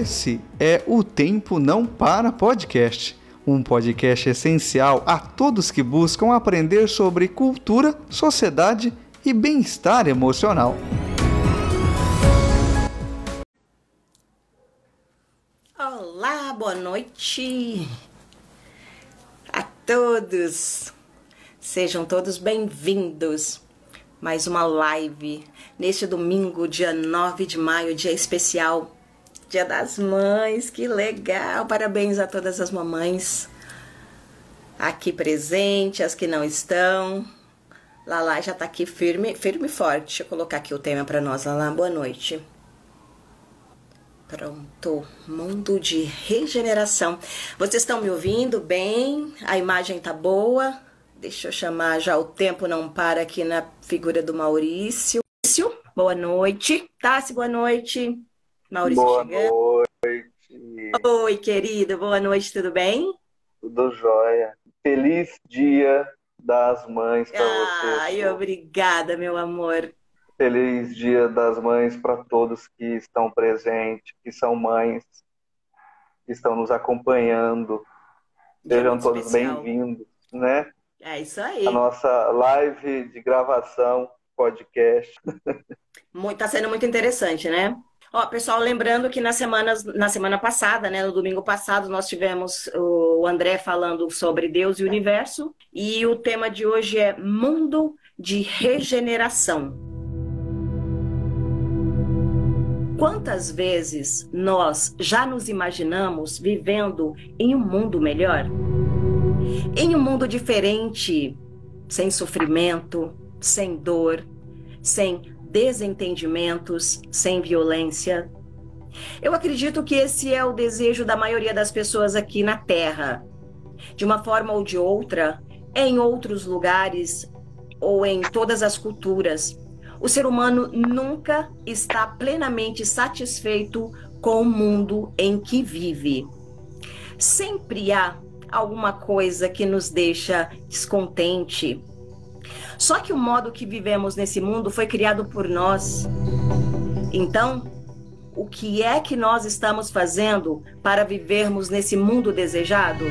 Esse é o Tempo Não Para Podcast, um podcast essencial a todos que buscam aprender sobre cultura, sociedade e bem-estar emocional. Olá, boa noite a todos. Sejam todos bem-vindos. Mais uma live neste domingo, dia 9 de maio, dia especial, Dia das Mães. Que legal! Parabéns a todas as mamães aqui presentes, as que não estão. Lala já tá aqui firme, firme e forte. Deixa eu colocar aqui o tema para nós, Lala. Boa noite. Pronto, mundo de regeneração. Vocês estão me ouvindo bem? A imagem tá boa? Deixa eu chamar já o tempo não para aqui na figura do Maurício. Boa noite. Tassi, boa noite. Maurício boa chegando. noite. Oi, querido. Boa noite, tudo bem? Tudo jóia. Feliz dia das mães para você. Ai, obrigada, meu amor. Feliz Dia das Mães para todos que estão presentes, que são mães, que estão nos acompanhando. Sejam todos bem-vindos, né? É isso aí. A nossa live de gravação, podcast. Está sendo muito interessante, né? Ó, pessoal, lembrando que na semana, na semana passada, né, no domingo passado, nós tivemos o André falando sobre Deus e o universo, e o tema de hoje é mundo de regeneração. Quantas vezes nós já nos imaginamos vivendo em um mundo melhor? Em um mundo diferente, sem sofrimento, sem dor, sem desentendimentos, sem violência. Eu acredito que esse é o desejo da maioria das pessoas aqui na Terra. De uma forma ou de outra, em outros lugares ou em todas as culturas, o ser humano nunca está plenamente satisfeito com o mundo em que vive. Sempre há alguma coisa que nos deixa descontente. Só que o modo que vivemos nesse mundo foi criado por nós. Então, o que é que nós estamos fazendo para vivermos nesse mundo desejado?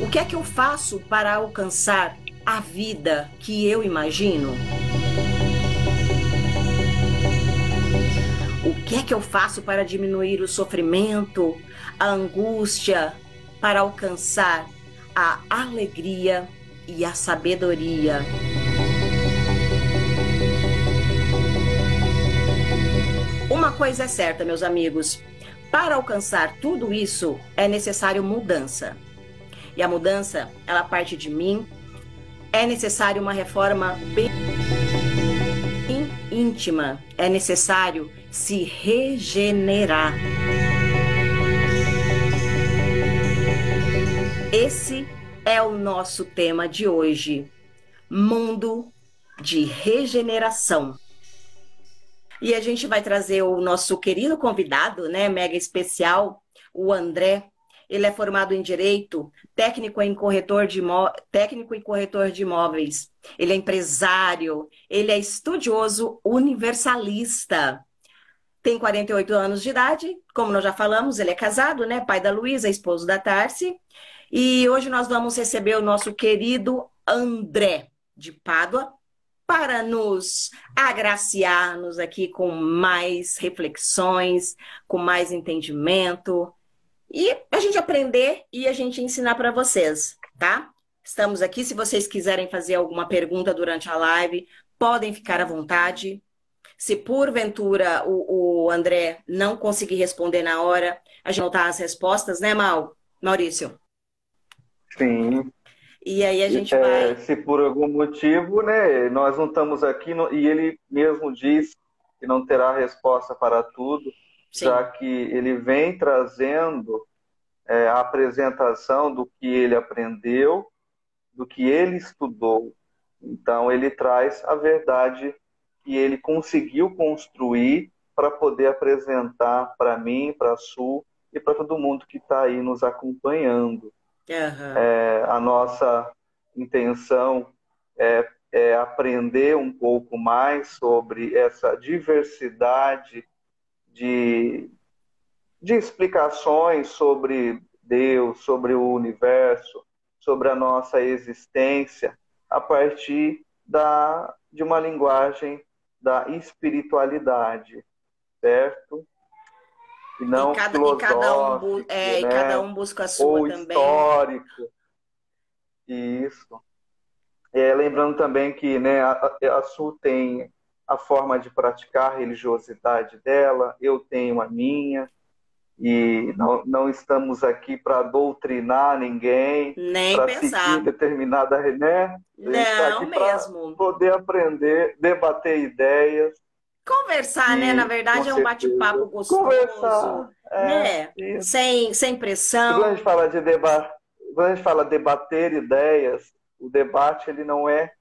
O que é que eu faço para alcançar a vida que eu imagino? O que é que eu faço para diminuir o sofrimento, a angústia, para alcançar a alegria e a sabedoria? Uma coisa é certa, meus amigos: para alcançar tudo isso é necessário mudança. E a mudança, ela parte de mim, é necessário uma reforma bem íntima, é necessário se regenerar. Esse é o nosso tema de hoje: mundo de regeneração. E a gente vai trazer o nosso querido convidado, né, mega especial, o André ele é formado em direito, técnico em corretor de imó... técnico em corretor de imóveis. Ele é empresário, ele é estudioso universalista. Tem 48 anos de idade, como nós já falamos, ele é casado, né? Pai da Luísa, esposo da Tarsi. E hoje nós vamos receber o nosso querido André de Pádua para nos agraciar-nos aqui com mais reflexões, com mais entendimento, e a gente aprender e a gente ensinar para vocês, tá? Estamos aqui. Se vocês quiserem fazer alguma pergunta durante a live, podem ficar à vontade. Se porventura o, o André não conseguir responder na hora, a gente notar as respostas, né, Mal? Maurício? Sim. E aí a gente é, vai. Se por algum motivo, né, nós não estamos aqui, no... e ele mesmo diz que não terá resposta para tudo, Sim. já que ele vem trazendo é, a apresentação do que ele aprendeu, do que ele estudou. Então, ele traz a verdade que ele conseguiu construir para poder apresentar para mim, para a Sul e para todo mundo que está aí nos acompanhando. Uhum. É, a nossa intenção é, é aprender um pouco mais sobre essa diversidade de, de explicações sobre Deus, sobre o universo, sobre a nossa existência, a partir da, de uma linguagem da espiritualidade, certo? E não e cada, e cada um, é, né? e cada um busca a sua Ou também. histórico. Isso. É, lembrando também que né, a, a Sul tem a forma de praticar a religiosidade dela, eu tenho a minha, e não, não estamos aqui para doutrinar ninguém, para seguir determinada, né? Não mesmo. Poder aprender, debater ideias. Conversar, e, né? Na verdade, é um bate-papo gostoso. Conversar, é, né? sem, sem pressão. Quando a gente fala de deba quando a gente fala debater ideias, o debate ele não é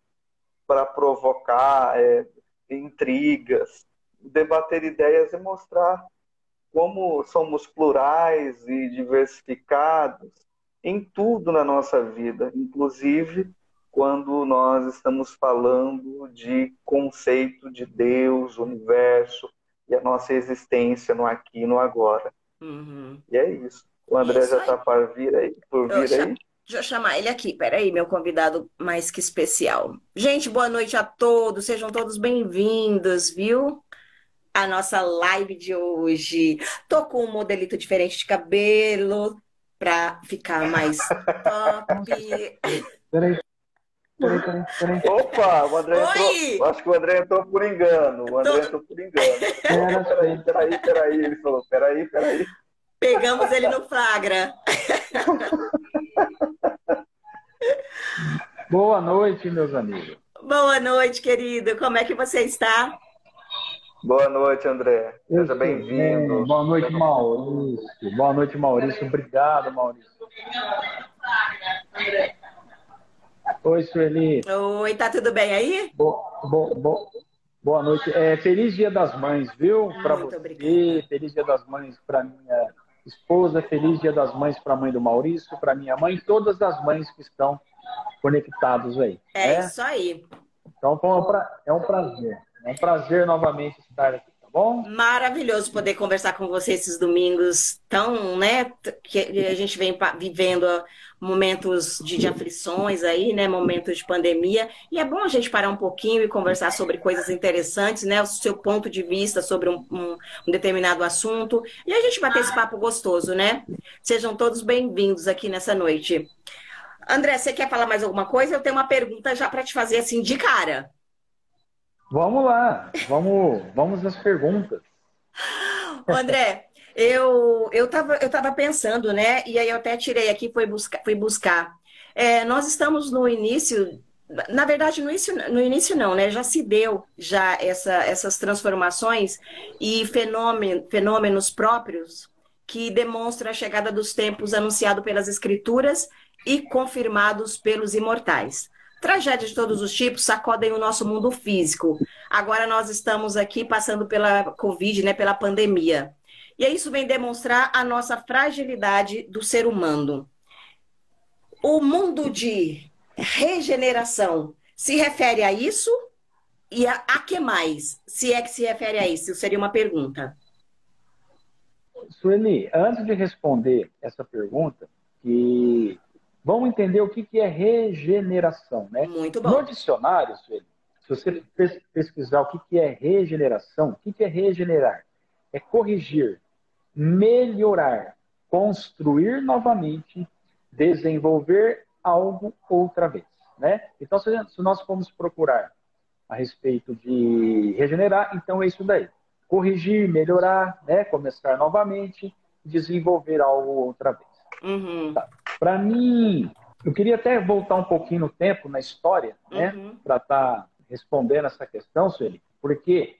para provocar é, intrigas. Debater ideias é mostrar como somos plurais e diversificados em tudo na nossa vida, inclusive quando nós estamos falando de conceito de Deus, universo e a nossa existência no aqui e no agora. Uhum. E é isso. O André isso já está para vir aí, por vir eu aí. Deixa eu chamar ele aqui, peraí, meu convidado mais que especial. Gente, boa noite a todos, sejam todos bem-vindos, viu? A nossa live de hoje. Tô com um modelito diferente de cabelo para ficar mais top. Peraí. Peraí, peraí, peraí. Opa, o André Oi! entrou. Acho que o André entrou por engano. O André Tô... entrou por engano. Peraí, peraí, peraí. Ele falou: peraí, peraí. Pegamos ele no flagra. Boa noite, meus amigos. Boa noite, querido. Como é que você está? Boa noite, André. Seja bem-vindo. Boa noite, Maurício. Boa noite, Maurício. Obrigado, Maurício. Oi, Sueli. Oi, tá tudo bem aí? Bo, bo, bo, boa noite. É, feliz Dia das Mães, viu? Para você. Obrigada. Feliz Dia das Mães para minha esposa. Feliz Dia das Mães para a mãe do Maurício, para minha mãe, todas as mães que estão conectados aí. É, é? isso aí. Então, é um prazer. É um prazer novamente estar aqui, tá bom? Maravilhoso poder conversar com você esses domingos tão, né, que a gente vem vivendo momentos de, de, aflições aí, né, momentos de pandemia, e é bom a gente parar um pouquinho e conversar sobre coisas interessantes, né, o seu ponto de vista sobre um, um, um determinado assunto, e a gente bater esse papo gostoso, né? Sejam todos bem-vindos aqui nessa noite. André, você quer falar mais alguma coisa? Eu tenho uma pergunta já para te fazer assim de cara. Vamos lá, vamos, vamos às perguntas. André, eu eu estava eu tava pensando, né? E aí eu até tirei aqui, fui buscar, fui buscar. É, nós estamos no início, na verdade no início, no início não, né? Já se deu já essa, essas transformações e fenômeno, fenômenos próprios que demonstram a chegada dos tempos anunciado pelas escrituras e confirmados pelos imortais. Tragédias de todos os tipos sacodem o nosso mundo físico. Agora nós estamos aqui passando pela Covid, né, pela pandemia. E isso vem demonstrar a nossa fragilidade do ser humano. O mundo de regeneração se refere a isso? E a, a que mais? Se é que se refere a isso? Seria uma pergunta. Sueli, antes de responder essa pergunta, que Vamos entender o que, é regeneração, né? Muito bom. No dicionário, se você pesquisar o que, é regeneração, o que é regenerar? É corrigir, melhorar, construir novamente, desenvolver algo outra vez, né? Então, se nós formos procurar a respeito de regenerar, então é isso daí. Corrigir, melhorar, né? começar novamente, desenvolver algo outra vez. Uhum. Tá. Para mim, eu queria até voltar um pouquinho no tempo, na história, né? Uhum. Para estar tá respondendo essa questão, Sueli. Porque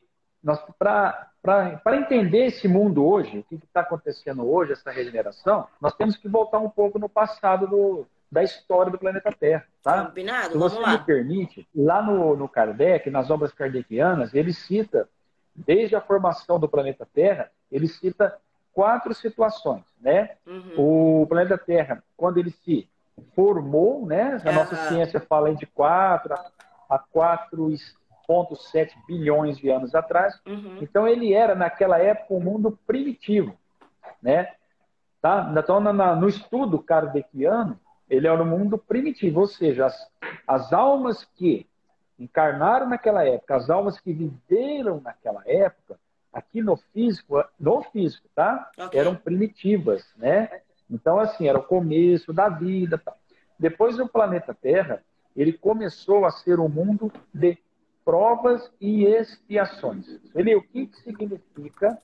para entender esse mundo hoje, o que está acontecendo hoje, essa regeneração, nós temos que voltar um pouco no passado do, da história do planeta Terra. Tá? Combinado, Se você me permite, lá no, no Kardec, nas obras kardecianas, ele cita, desde a formação do planeta Terra, ele cita quatro situações, né? Uhum. O planeta Terra, quando ele se formou, né? A nossa ciência fala de quatro a, quatro 1,7 bilhões de anos atrás. Uhum. Então ele era naquela época um mundo primitivo, né? Tá? Então no estudo kardeciano ele era um mundo primitivo, ou seja, as, as almas que encarnaram naquela época, as almas que viveram naquela época, aqui no físico, no físico, tá? Okay. Eram primitivas, né? Então, assim, era o começo da vida. Tá? Depois, o planeta Terra, ele começou a ser um mundo de provas e expiações. Ele, o que, que significa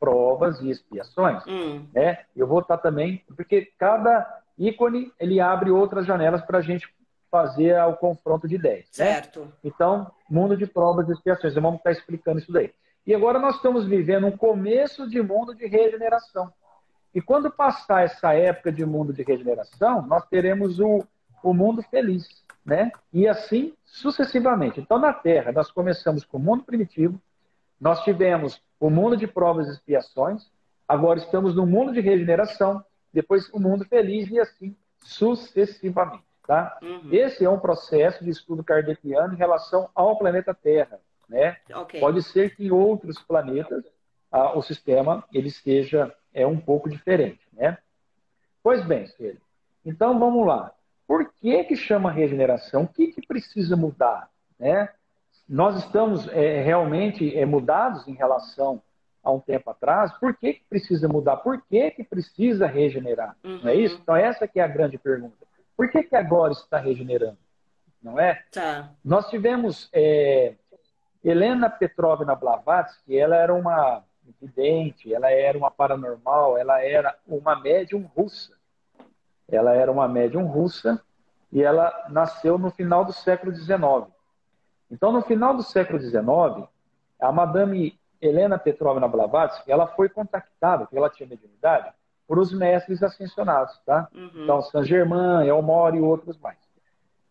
provas e expiações? Hum. Né? Eu vou estar também, porque cada ícone ele abre outras janelas para a gente fazer o confronto de ideias. Né? Certo. Né? Então, mundo de provas e expiações. Vamos estar explicando isso daí. E agora nós estamos vivendo um começo de mundo de regeneração. E quando passar essa época de mundo de regeneração, nós teremos o, o mundo feliz, né? E assim sucessivamente. Então, na Terra, nós começamos com o mundo primitivo, nós tivemos o mundo de provas e expiações, agora estamos no mundo de regeneração, depois o mundo feliz e assim sucessivamente, tá? Uhum. Esse é um processo de estudo kardeciano em relação ao planeta Terra, né? Okay. Pode ser que em outros planetas ah, o sistema ele esteja é um pouco diferente, né? Pois bem. Então vamos lá. Por que que chama regeneração? O que que precisa mudar, né? Nós estamos é, realmente é, mudados em relação a um tempo atrás. Por que que precisa mudar? Por que que precisa regenerar? Uhum. Não é isso? Então essa que é a grande pergunta. Por que que agora está regenerando? Não é? Tá. Nós tivemos é, Helena Petrovna Blavatsky, ela era uma vidente, ela era uma paranormal, ela era uma médium russa. Ela era uma médium russa e ela nasceu no final do século XIX. Então, no final do século XIX, a Madame Helena Petrovna Blavatsky, ela foi contactada, porque ela tinha mediunidade, por os mestres ascensionados, tá? Uhum. Então, Saint Germain, Elmore e outros mais.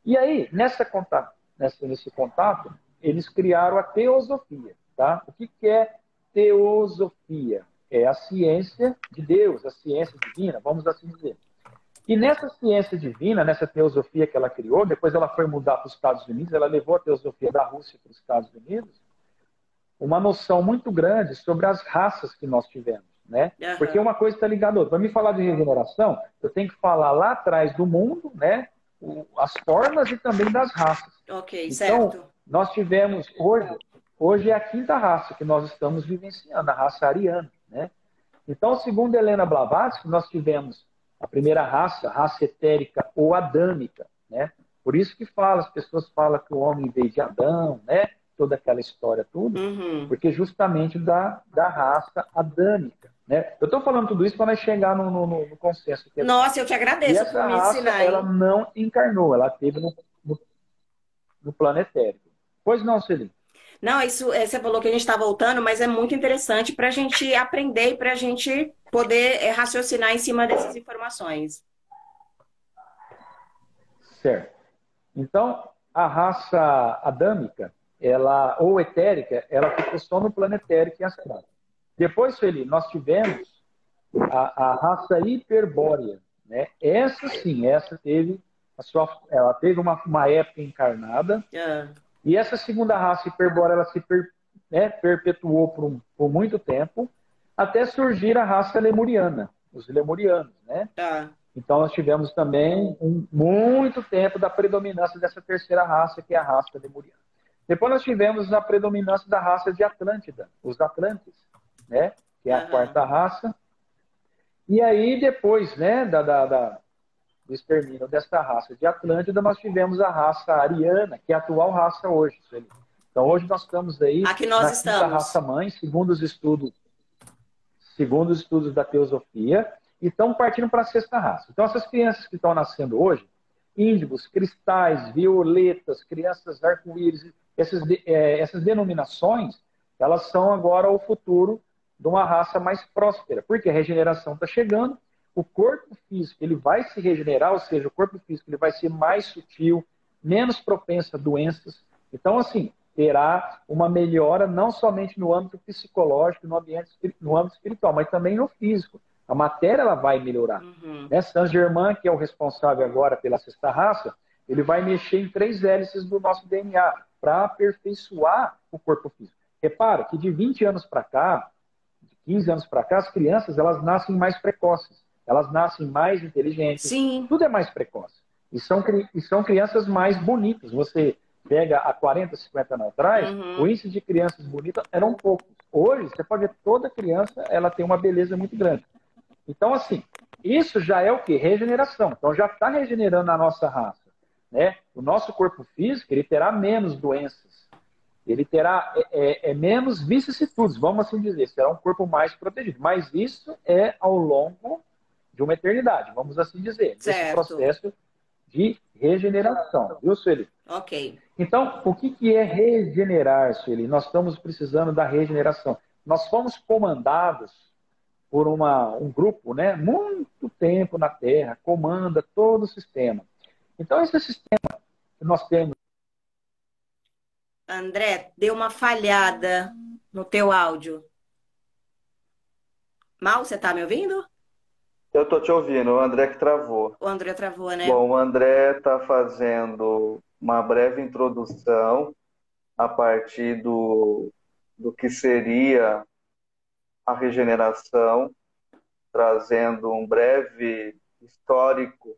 E aí, nessa contato, nessa, nesse contato, eles criaram a teosofia, tá? O que, que é teosofia. É a ciência de Deus, a ciência divina, vamos assim dizer. E nessa ciência divina, nessa teosofia que ela criou, depois ela foi mudar para os Estados Unidos, ela levou a teosofia da Rússia para os Estados Unidos, uma noção muito grande sobre as raças que nós tivemos. Né? Uhum. Porque uma coisa está ligada a outra. Para me falar de regeneração, eu tenho que falar lá atrás do mundo, né? as formas e também das raças. Ok, então, certo. Nós tivemos hoje Hoje é a quinta raça que nós estamos vivenciando, a raça ariana. Né? Então, segundo Helena Blavatsky, nós tivemos a primeira raça, a raça etérica ou adâmica. Né? Por isso que fala, as pessoas falam que o homem veio de Adão, né? toda aquela história, tudo, uhum. porque justamente da, da raça adâmica. Né? Eu estou falando tudo isso para chegar no, no, no consenso. Que Nossa, eu te agradeço e essa por me raça, ensinar. Ela não encarnou, ela teve no, no, no planetário. Pois não, Celine? Não, isso é, você falou que a gente está voltando, mas é muito interessante para a gente aprender e para a gente poder é, raciocinar em cima dessas informações. Certo. Então, a raça adâmica, ela, ou etérica, ela ficou só no plano etérico e astral. Depois, Felipe, nós tivemos a, a, raça hiperbórea. Né? Essa sim, essa teve a sua, ela teve uma, uma época encarnada, ah. E essa segunda raça hiperbórea ela se per, né, perpetuou por, por, muito tempo, até surgir a raça lemuriana, os lemurianos, né? Tá. Então nós tivemos também um, muito tempo da predominância dessa terceira raça, que é a raça lemuriana. Depois nós tivemos a predominância da raça de Atlântida, os Atlantes, né? Que é a quarta raça. E aí depois, né, da, da, da do extermínio desta raça de Atlântida, nós tivemos a raça ariana, que é a atual raça hoje. Então hoje nós estamos aí Aqui nós na estamos. raça mãe, segundo os estudos, segundo os estudos da teosofia, e estão partindo para a sexta raça. Então essas crianças que estão nascendo hoje, índigos, cristais, violetas, crianças arco-íris, essas, é, essas denominações, elas são agora o futuro de uma raça mais próspera, porque a regeneração está chegando, o corpo físico ele vai se regenerar, ou seja, o corpo físico ele vai ser mais sutil, menos propenso a doenças. Então, assim, terá uma melhora não somente no âmbito psicológico, no, ambiente, no âmbito espiritual, mas também no físico. A matéria ela vai melhorar. Uhum. Né? Saint-Germain, que é o responsável agora pela sexta raça, ele vai mexer em três hélices do nosso DNA. para aperfeiçoar o corpo físico. Repara que de 20 anos para cá, de 15 anos para cá, as crianças elas nascem mais precoces, elas nascem mais inteligentes, Sim. tudo é mais precoce. E são, e são crianças mais bonitas. Você pega há 40, 50 anos atrás, uhum. o índice de crianças bonitas eram poucos. Hoje, você pode ver toda criança, ela tem uma beleza muito grande. Então, assim, isso já é o que? Regeneração. Então, já está regenerando a nossa raça. Né? O nosso corpo físico, ele terá menos doenças. Ele terá é, é, é menos vicissitudes, vamos assim dizer. Será um corpo mais protegido. Mas isso é ao longo de uma eternidade, vamos assim dizer. Certo. Esse processo de regeneração. Viu, Sueli? Ok. Então, o que, que é regenerar, Sueli? Nós estamos precisando da regeneração. Nós fomos comandados por uma, um grupo, né? Muito tempo na Terra, comanda todo o sistema. Então, esse sistema que nós temos. André, deu uma falhada no teu áudio. Mal, você está me ouvindo? Eu tô te ouvindo, o André que travou. O André travou, né? Bom, o André está fazendo uma breve introdução a partir do, do que seria a regeneração, trazendo um breve histórico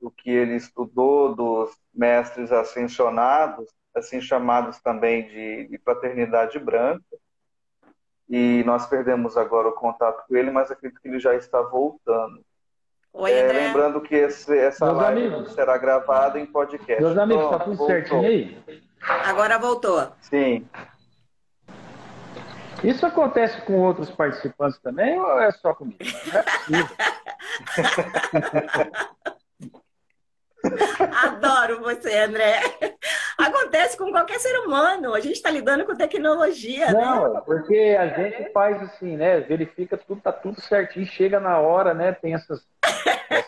do que ele estudou dos mestres ascensionados, assim chamados também de, de fraternidade branca, e nós perdemos agora o contato com ele, mas acredito que ele já está voltando. Oi, é, lembrando que esse, essa Meus live amigos. será gravada em podcast. Meus amigos, está tudo voltou. certinho aí? Agora voltou. Sim. Isso acontece com outros participantes também ou é só comigo? Não é possível. Adoro você, André. Acontece com qualquer ser humano. A gente está lidando com tecnologia, Não, né? porque a gente faz assim, né? Verifica tudo, tá tudo certinho, chega na hora, né? Tem essas.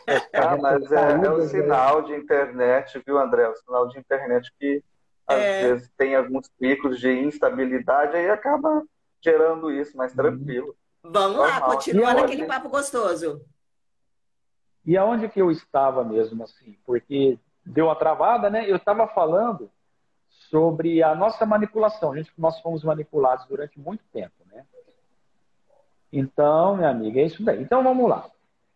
essas ah, mas é, é o sinal de internet, viu, André? O sinal de internet que às é... vezes tem alguns picos de instabilidade aí acaba gerando isso, mas tranquilo. Vamos Normal. lá, continuando aquele papo gostoso. E aonde que eu estava mesmo, assim? Porque deu uma travada, né? Eu estava falando sobre a nossa manipulação. A gente, nós fomos manipulados durante muito tempo, né? Então, minha amiga, é isso daí. Então, vamos lá.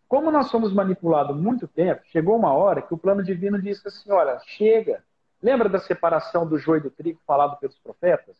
Como nós fomos manipulados muito tempo, chegou uma hora que o plano divino disse assim, olha, chega. Lembra da separação do joio e do trigo falado pelos profetas?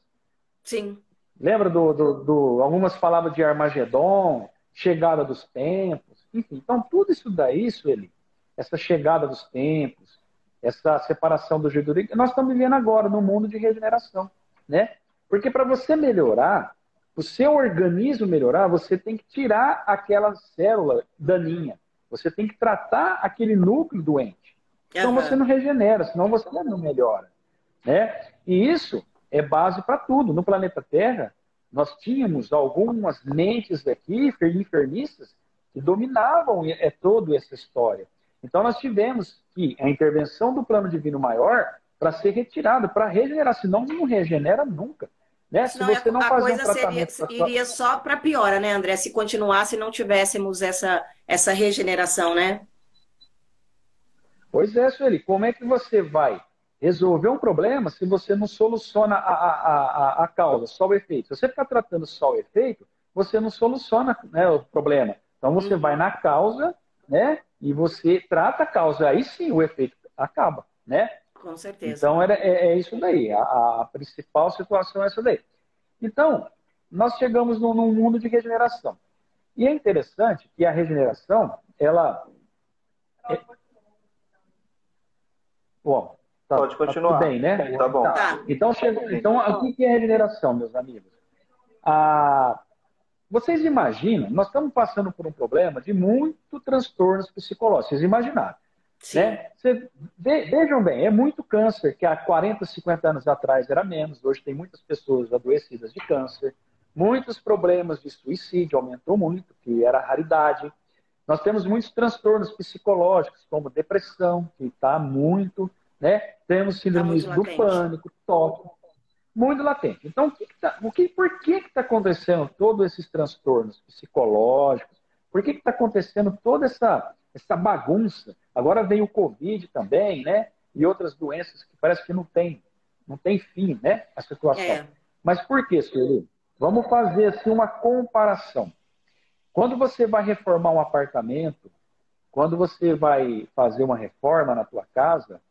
Sim. Lembra do, do, do algumas palavras de Armagedon, chegada dos tempos, enfim, então tudo isso daí, Sueli, essa chegada dos tempos, essa separação do jeito nós estamos vivendo agora no mundo de regeneração, né? Porque para você melhorar, o seu organismo melhorar, você tem que tirar aquela célula daninha. Você tem que tratar aquele núcleo doente. Então uhum. você não regenera, senão você não melhora. Né? E isso é base para tudo. No planeta Terra, nós tínhamos algumas mentes aqui, enfermistas, que dominavam é, toda essa história. Então nós tivemos que a intervenção do plano divino maior para ser retirado, para regenerar, senão não regenera nunca. Né? Se você não a coisa um tratamento seria, iria só para piora, né, André? Se continuasse e não tivéssemos essa, essa regeneração, né? Pois é, Sueli, como é que você vai resolver um problema se você não soluciona a, a, a, a causa, só o efeito? Se você ficar tratando só o efeito, você não soluciona né, o problema. Então você uhum. vai na causa, né? E você trata a causa, aí sim o efeito acaba, né? Com certeza. Então era, é, é isso daí. A, a, principal situação é essa daí. Então, nós chegamos num, num, mundo de regeneração. E é interessante que a regeneração, ela. É... Bom, tá, Pode continuar. Tá bem, né? Tá bom. Tá. Então, chega... então, o que é regeneração, meus amigos? A vocês imaginam, nós estamos passando por um problema de muito transtornos psicológicos. Vocês imaginaram. Né? vejam bem, é muito câncer, que há 40, 50 anos atrás era menos, hoje tem muitas pessoas adoecidas de câncer, muitos problemas de suicídio, aumentou muito, que era raridade. Nós temos muitos transtornos psicológicos, como depressão, que está muito, né? Temos síndromes tá do pânico, toque, muito latente. Então, o que, que tá, o que, por que está acontecendo todos esses transtornos psicológicos? Por que está acontecendo toda essa, essa bagunça? Agora vem o Covid também, né? E outras doenças que parece que não tem não tem fim, né? A situação. É. Mas por que, Sueli? Vamos fazer assim uma comparação. Quando você vai reformar um apartamento, quando você vai fazer uma reforma na tua casa,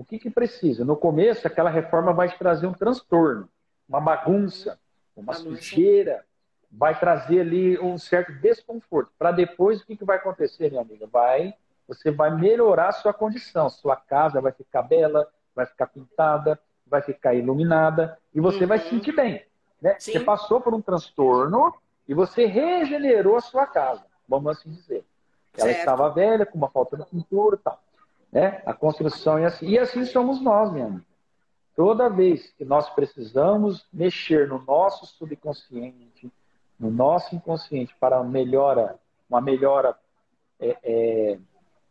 o que, que precisa? No começo, aquela reforma vai te trazer um transtorno, uma bagunça, uma sujeira, vai trazer ali um certo desconforto. Para depois, o que, que vai acontecer, minha amiga? Vai, você vai melhorar a sua condição. Sua casa vai ficar bela, vai ficar pintada, vai ficar iluminada e você uhum. vai se uhum. sentir bem. Né? Você passou por um transtorno e você regenerou a sua casa, vamos assim dizer. Ela certo. estava velha, com uma falta de pintura e tal. Né? A construção é assim. E assim somos nós, minha amiga. Toda vez que nós precisamos mexer no nosso subconsciente, no nosso inconsciente para melhora, uma melhora é, é,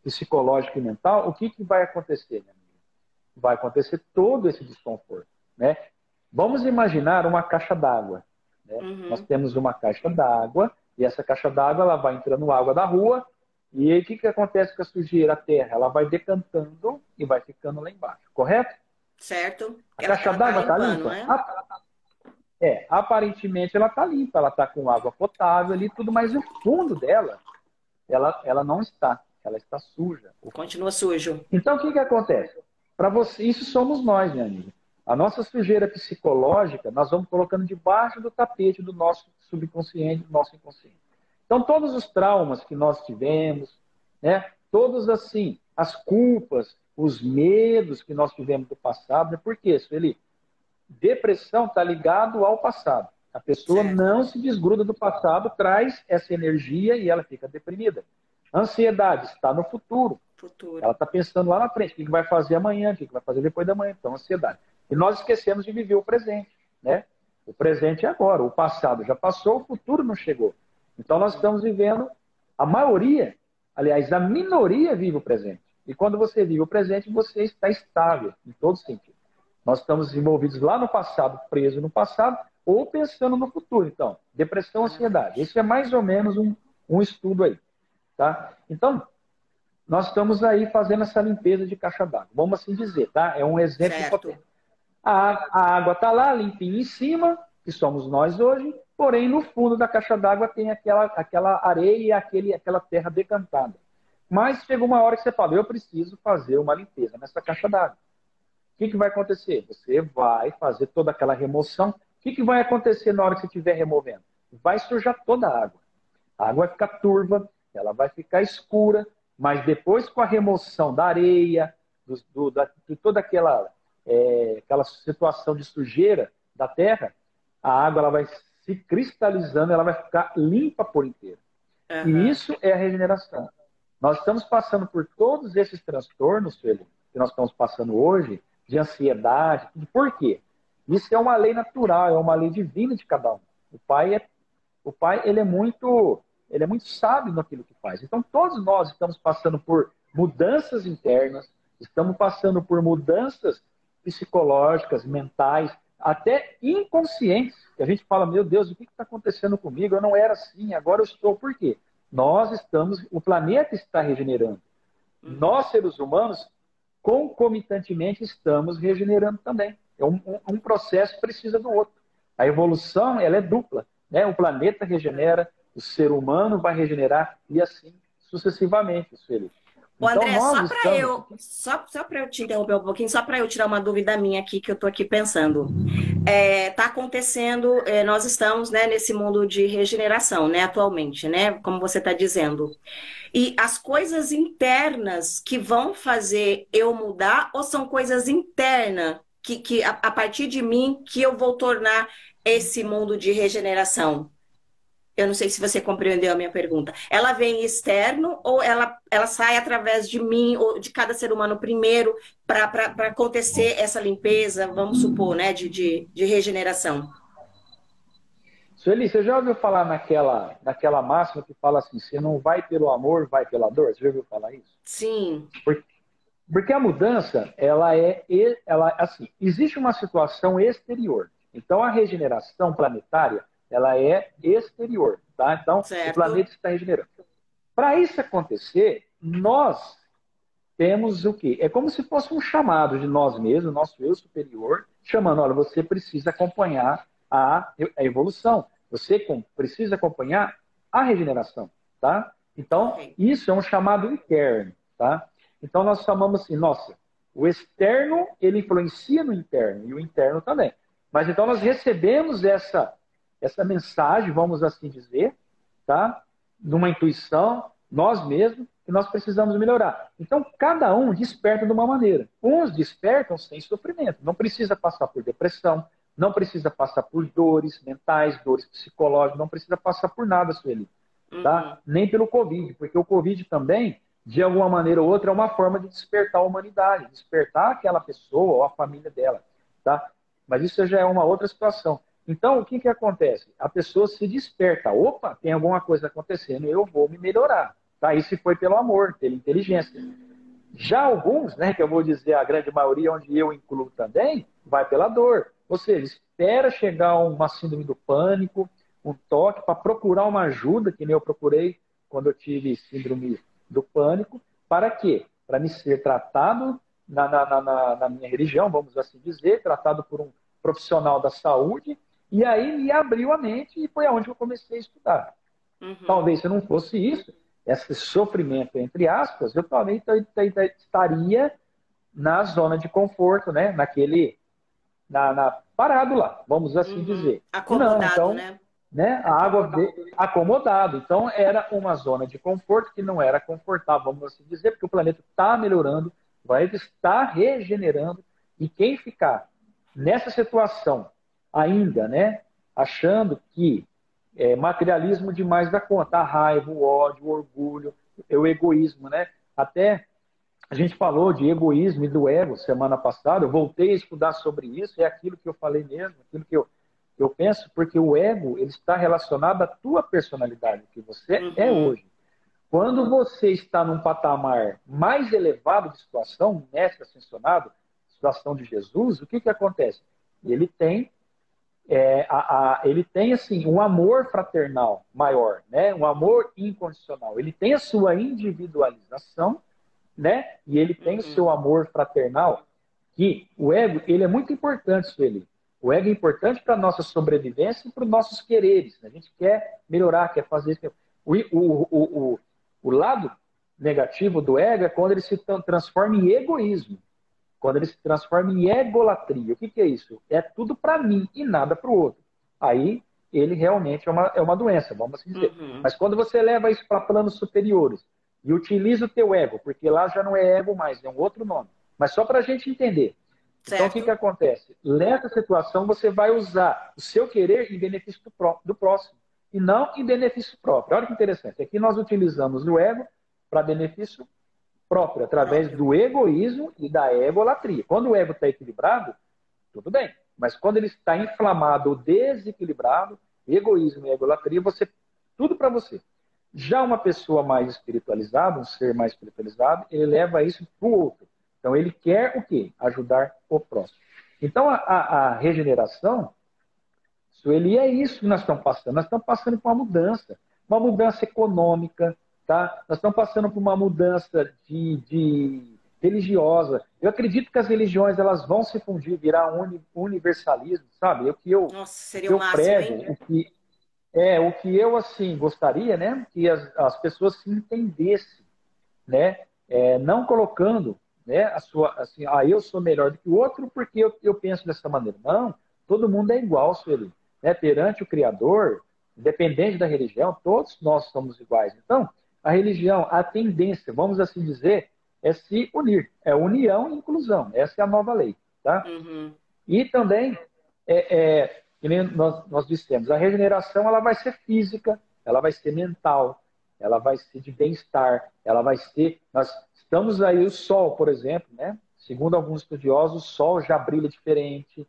psicológica e mental, o que, que vai acontecer, minha amiga? Vai acontecer todo esse desconforto. Né? Vamos imaginar uma caixa d'água. Né? Uhum. Nós temos uma caixa d'água e essa caixa d'água ela vai entrando água da rua e aí o que, que acontece com a sujeira, a terra? Ela vai decantando e vai ficando lá embaixo, correto? Certo. A ela caixa d'água está limpa? Né? É, aparentemente ela está limpa, ela está com água potável ali, tudo, mas o fundo dela, ela, ela não está, ela está suja. Continua sujo. Então o que, que acontece? Para você, isso somos nós, minha amiga. A nossa sujeira psicológica, nós vamos colocando debaixo do tapete do nosso subconsciente, do nosso inconsciente. Então, todos os traumas que nós tivemos, né, todos assim, as culpas, os medos que nós tivemos do passado, né, por quê, Sueli? Depressão está ligado ao passado. A pessoa certo. não se desgruda do passado, traz essa energia e ela fica deprimida. Ansiedade está no futuro. futuro. Ela está pensando lá na frente, o que vai fazer amanhã, o que vai fazer depois da manhã. Então, ansiedade. E nós esquecemos de viver o presente, né? O presente é agora, o passado já passou, o futuro não chegou. Então nós estamos vivendo, a maioria, aliás, a minoria vive o presente. E quando você vive o presente, você está estável, em todo sentido. Nós estamos envolvidos lá no passado, preso no passado, ou pensando no futuro. Então, depressão, ansiedade. Isso é mais ou menos um, um estudo aí. Tá? Então, nós estamos aí fazendo essa limpeza de caixa d'água. Vamos assim dizer, tá? É um exemplo. A, a água está lá, limpinha em cima, que somos nós hoje, porém no fundo da caixa d'água tem aquela, aquela areia aquele, aquela terra decantada. Mas chegou uma hora que você fala, eu preciso fazer uma limpeza nessa caixa d'água. O que, que vai acontecer? Você vai fazer toda aquela remoção. O que, que vai acontecer na hora que você estiver removendo? Vai sujar toda a água. A água vai ficar turva, ela vai ficar escura, mas depois com a remoção da areia, do, do, da, de toda aquela, é, aquela situação de sujeira da terra, a água ela vai se cristalizando, ela vai ficar limpa por inteiro. Uhum. E isso é a regeneração. Nós estamos passando por todos esses transtornos, Felipe, que nós estamos passando hoje, de ansiedade. Por quê? Isso é uma lei natural, é uma lei divina de cada um. O pai é, o pai ele é muito, ele é muito sábio naquilo que faz. Então todos nós estamos passando por mudanças internas, estamos passando por mudanças psicológicas, mentais, até inconscientes, que a gente fala, meu Deus, o que está acontecendo comigo? Eu não era assim, agora eu estou. Por quê? Nós estamos, o planeta está regenerando. Uhum. Nós, seres humanos, concomitantemente estamos regenerando também. É um, um, um processo precisa do outro. A evolução, ela é dupla. Né? O planeta regenera, o ser humano vai regenerar e assim sucessivamente, Felipe. O então, André, só para eu, só, só para eu te interromper um pouquinho, só para eu tirar uma dúvida minha aqui que eu estou aqui pensando. Está é, tá acontecendo, é, nós estamos né, nesse mundo de regeneração, né, atualmente, né? Como você está dizendo. E as coisas internas que vão fazer eu mudar, ou são coisas internas que, que a, a partir de mim que eu vou tornar esse mundo de regeneração? Eu não sei se você compreendeu a minha pergunta. Ela vem externo ou ela, ela sai através de mim ou de cada ser humano primeiro para acontecer essa limpeza, vamos supor, né, de, de, de regeneração? Sueli, você já ouviu falar naquela, naquela máxima que fala assim: você não vai pelo amor, vai pela dor? Você já ouviu falar isso? Sim. Porque, porque a mudança, ela é, ela, assim, existe uma situação exterior. Então, a regeneração planetária, ela é exterior, tá? Então, certo. o planeta está regenerando. Para isso acontecer, nós temos o quê? É como se fosse um chamado de nós mesmos, nosso eu superior, chamando, olha, você precisa acompanhar a, a evolução, você precisa acompanhar a regeneração, tá? Então, isso é um chamado interno, tá? Então, nós chamamos assim, nossa, o externo, ele influencia no interno, e o interno também. Mas, então, nós recebemos essa, essa mensagem, vamos assim dizer, tá? Numa intuição, nós mesmos, que nós precisamos melhorar. Então, cada um desperta de uma maneira. Uns despertam sem sofrimento, não precisa passar por depressão, não precisa passar por dores mentais, dores psicológicas, não precisa passar por nada, Sueli. Tá? Uhum. Nem pelo Covid, porque o Covid também, de alguma maneira ou outra, é uma forma de despertar a humanidade, despertar aquela pessoa ou a família dela. Tá? Mas isso já é uma outra situação. Então, o que, que acontece? A pessoa se desperta. Opa, tem alguma coisa acontecendo, eu vou me melhorar. Tá? Isso foi pelo amor, pela inteligência. Já alguns, né, que eu vou dizer a grande maioria, onde eu incluo também, vai pela dor. Ou seja, espera chegar uma síndrome do pânico, um toque para procurar uma ajuda, que nem eu procurei quando eu tive síndrome do pânico. Para quê? Para me ser tratado na, na, na, na, minha religião, vamos assim dizer, tratado por um profissional da saúde, e aí me abriu a mente e foi aonde eu comecei a estudar. Uhum. Talvez se não fosse isso, esse sofrimento, entre aspas, eu também estaria na zona de conforto, né? Naquele, na, na parado lá, vamos assim uhum. dizer. Acomodado, não, então, né? né? A água de... acomodado. Então era uma zona de conforto que não era confortável, vamos assim dizer, porque o planeta está melhorando, vai estar regenerando e quem ficar nessa situação ainda, né? Achando que é, materialismo demais da conta, a raiva, o ódio, o orgulho, o egoísmo, né? Até a gente falou de egoísmo e do ego semana passada, eu voltei a estudar sobre isso, é aquilo que eu falei mesmo, aquilo que eu, eu penso, porque o ego ele está relacionado à tua personalidade, que você é uhum. é hoje. Quando você está num patamar mais elevado de situação, mestre ascensionado, situação de Jesus, o que, que acontece? Ele tem é, a, a, ele tem assim um amor fraternal maior, né? Um amor incondicional. Ele tem a sua individualização, né? E ele tem uhum. o seu amor fraternal. Que o ego ele é muito importante, Sueli. O ego é importante para a nossa sobrevivência e para os nossos quereres. A gente quer melhorar, quer fazer isso. O, o, o, o, lado negativo do ego é quando ele se transforma em egoísmo. Quando ele se transforma em egolatria. O que, que é isso? É tudo para mim e nada para o outro. Aí ele realmente é uma, é uma doença, vamos assim dizer. Uhum. Mas quando você leva isso para planos superiores e utiliza o teu ego, porque lá já não é ego mais, é um outro nome. Mas só para a gente entender. Certo. Então, o que, que acontece? Nessa situação, você vai usar o seu querer em benefício do, pró do próximo e não em benefício próprio. Olha que interessante. Aqui nós utilizamos o ego para benefício próprio, através do egoísmo e da egolatria. Quando o ego está equilibrado, tudo bem. Mas quando ele está inflamado ou desequilibrado, egoísmo e egolatria, você tudo para você. Já uma pessoa mais espiritualizada, um ser mais espiritualizado, ele leva isso para o outro. Então ele quer o quê? Ajudar o próximo. Então a, a, a regeneração, Sueli, é isso que nós estamos passando. Nós estamos passando por uma mudança. Uma mudança econômica, Tá? Nós estamos passando por uma mudança de, de religiosa. Eu acredito que as religiões elas vão se fundir, virar um universalismo, sabe? O que eu, Nossa, seria eu máximo, prego, o que é o que eu assim gostaria, né? Que as, as pessoas se entendessem, né? É, não colocando, né? A sua assim, ah, eu sou melhor do que o outro porque eu, eu penso dessa maneira. Não, todo mundo é igual, Sueli. Né? Perante o Criador, independente da religião, todos nós somos iguais. Então, a religião, a tendência, vamos assim dizer, é se unir. É união e inclusão. Essa é a nova lei. Tá? Uhum. E também, é, é, nós, nós dissemos, a regeneração ela vai ser física, ela vai ser mental, ela vai ser de bem-estar, ela vai ser. Nós estamos aí, o sol, por exemplo, né? segundo alguns estudiosos, o sol já brilha diferente,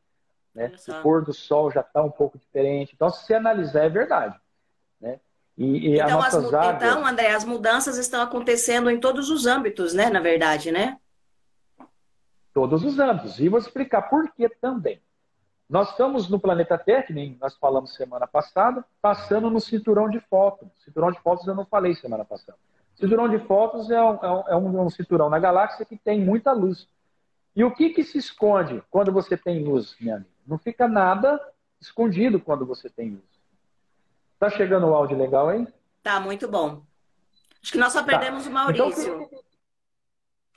né? o pôr do sol já está um pouco diferente. Então, se analisar, é verdade. E, e então, as, então, André, as mudanças estão acontecendo em todos os âmbitos, né? Na verdade, né? Todos os âmbitos. E vou explicar por que também. Nós estamos no planeta Terra, que nem nós falamos semana passada, passando no cinturão de fótons. Cinturão de fótons eu não falei semana passada. Cinturão de fótons é um, é um, é um cinturão na galáxia que tem muita luz. E o que, que se esconde quando você tem luz, minha amiga? Não fica nada escondido quando você tem luz. Tá chegando o áudio legal aí? Tá, muito bom. Acho que nós só tá. perdemos tá. o Maurício. Então,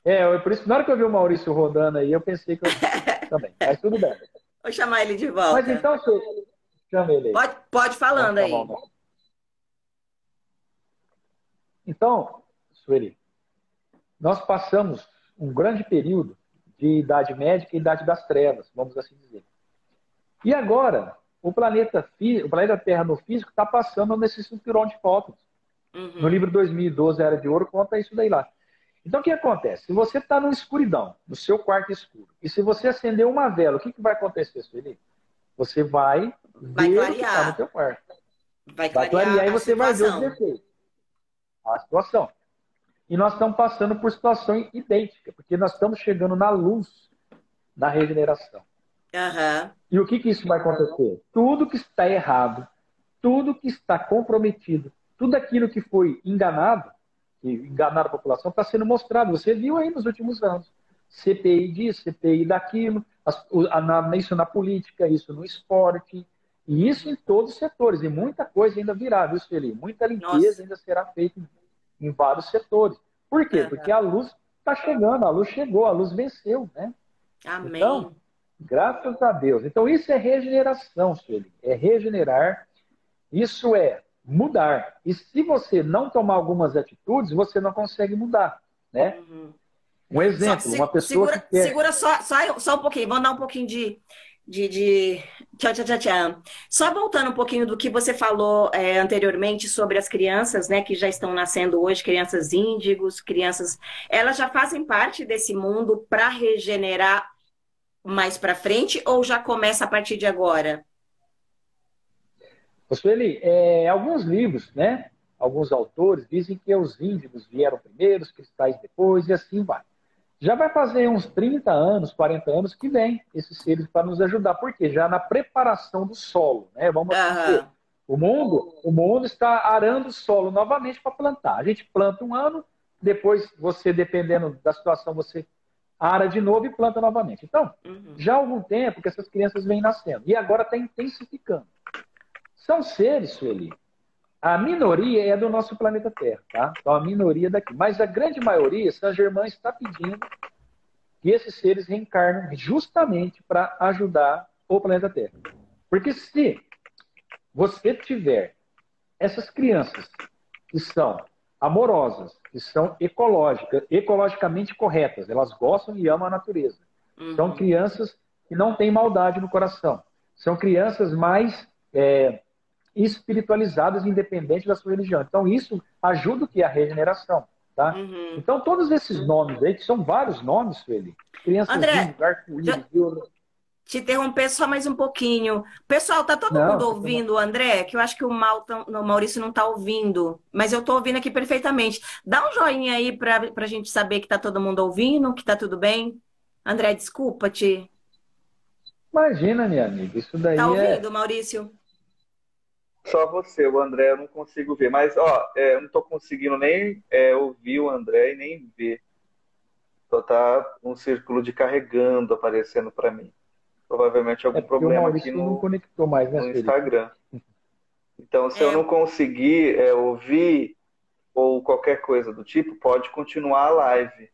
é, por isso, na hora que eu vi o Maurício rodando aí, eu pensei que eu também. Mas tudo bem. Vou chamar ele de volta. Mas então, chama ele aí. Pode, pode falando aí. Então, Sueli, nós passamos um grande período de Idade Média e Idade das Trevas, vamos assim dizer. E agora, o planeta, o planeta Terra no físico está passando nesse cinturão de fótons. Uhum. No livro 2012, Era de Ouro, conta isso daí lá. Então, o que acontece? Se você está na escuridão, no seu quarto escuro, e se você acender uma vela, o que, que vai acontecer, Felipe? Você vai, vai ver clarear. o que está no seu quarto. Vai clarear, vai clarear e você situação. vai ver os defeitos. A situação. E nós estamos passando por situação idêntica, porque nós estamos chegando na luz da regeneração. Uhum. E o que, que isso vai acontecer? Tudo que está errado, tudo que está comprometido, tudo aquilo que foi enganado, que enganaram a população, está sendo mostrado. Você viu aí nos últimos anos. CPI disso, CPI daquilo, isso na política, isso no esporte, e isso em todos os setores. E muita coisa ainda virá, viu, Sueli? Muita limpeza Nossa. ainda será feita em, em, vários setores. Por quê? Uhum. Porque a luz está chegando, a luz chegou, a luz venceu, né? Amém. Então, Graças a Deus. Então, isso é regeneração, Sueli. É regenerar. Isso é mudar. E se você não tomar algumas atitudes, você não consegue mudar, né? Uhum. Um exemplo, só, uma pessoa segura, que quer... Segura só, só, só um pouquinho, vamos dar um pouquinho de... de, de... Tchau, tchau, tchau, tchau. Só voltando um pouquinho do que você falou é, anteriormente sobre as crianças, né, que já estão nascendo hoje, crianças índigos, crianças, elas já fazem parte desse mundo para regenerar mais para frente ou já começa a partir de agora? Sueli, é, alguns livros, né? Alguns autores dizem que os índigos vieram primeiro, os cristais depois, e assim vai. Já vai fazer uns 30 anos, 40 anos que vem esses seres para nos ajudar, porque já na preparação do solo, né? Vamos uhum. dizer, o mundo, o mundo está arando o solo novamente para plantar. A gente planta um ano, depois você, dependendo da situação, você ara de novo e planta novamente. Então, uhum. já há algum tempo que essas crianças vêm nascendo. E agora está intensificando. São seres, Sueli. A minoria é do nosso planeta Terra, tá? Então, a minoria daqui. Mas a grande maioria, São Germain está pedindo que esses seres reencarnem justamente para ajudar o planeta Terra. Porque se você tiver essas crianças que são amorosas, que são ecológicas, ecologicamente corretas. Elas gostam e amam a natureza. Uhum. São crianças que não têm maldade no coração. São crianças mais é, espiritualizadas, independentes da sua religião. Então, isso ajuda o que? A regeneração. Tá? Uhum. Então, todos esses nomes aí, que são vários nomes, Felipe. Crianças arco-íris, te interromper só mais um pouquinho. Pessoal, tá todo não, mundo ouvindo o André? Que eu acho que o, Mal, o Maurício não tá ouvindo, mas eu tô ouvindo aqui perfeitamente. Dá um joinha aí pra, pra gente saber que tá todo mundo ouvindo, que tá tudo bem. André, desculpa-te. Imagina, minha amiga, isso daí Tá é ouvindo, é... Maurício? Só você, o André, eu não consigo ver. Mas, ó, é, eu não tô conseguindo nem é, ouvir o André e nem ver. Só tá um círculo de carregando aparecendo para mim provavelmente algum é problema aqui no, mais, né, no Instagram. Então, se é. eu não conseguir é, ouvir ou qualquer coisa do tipo, pode continuar a live.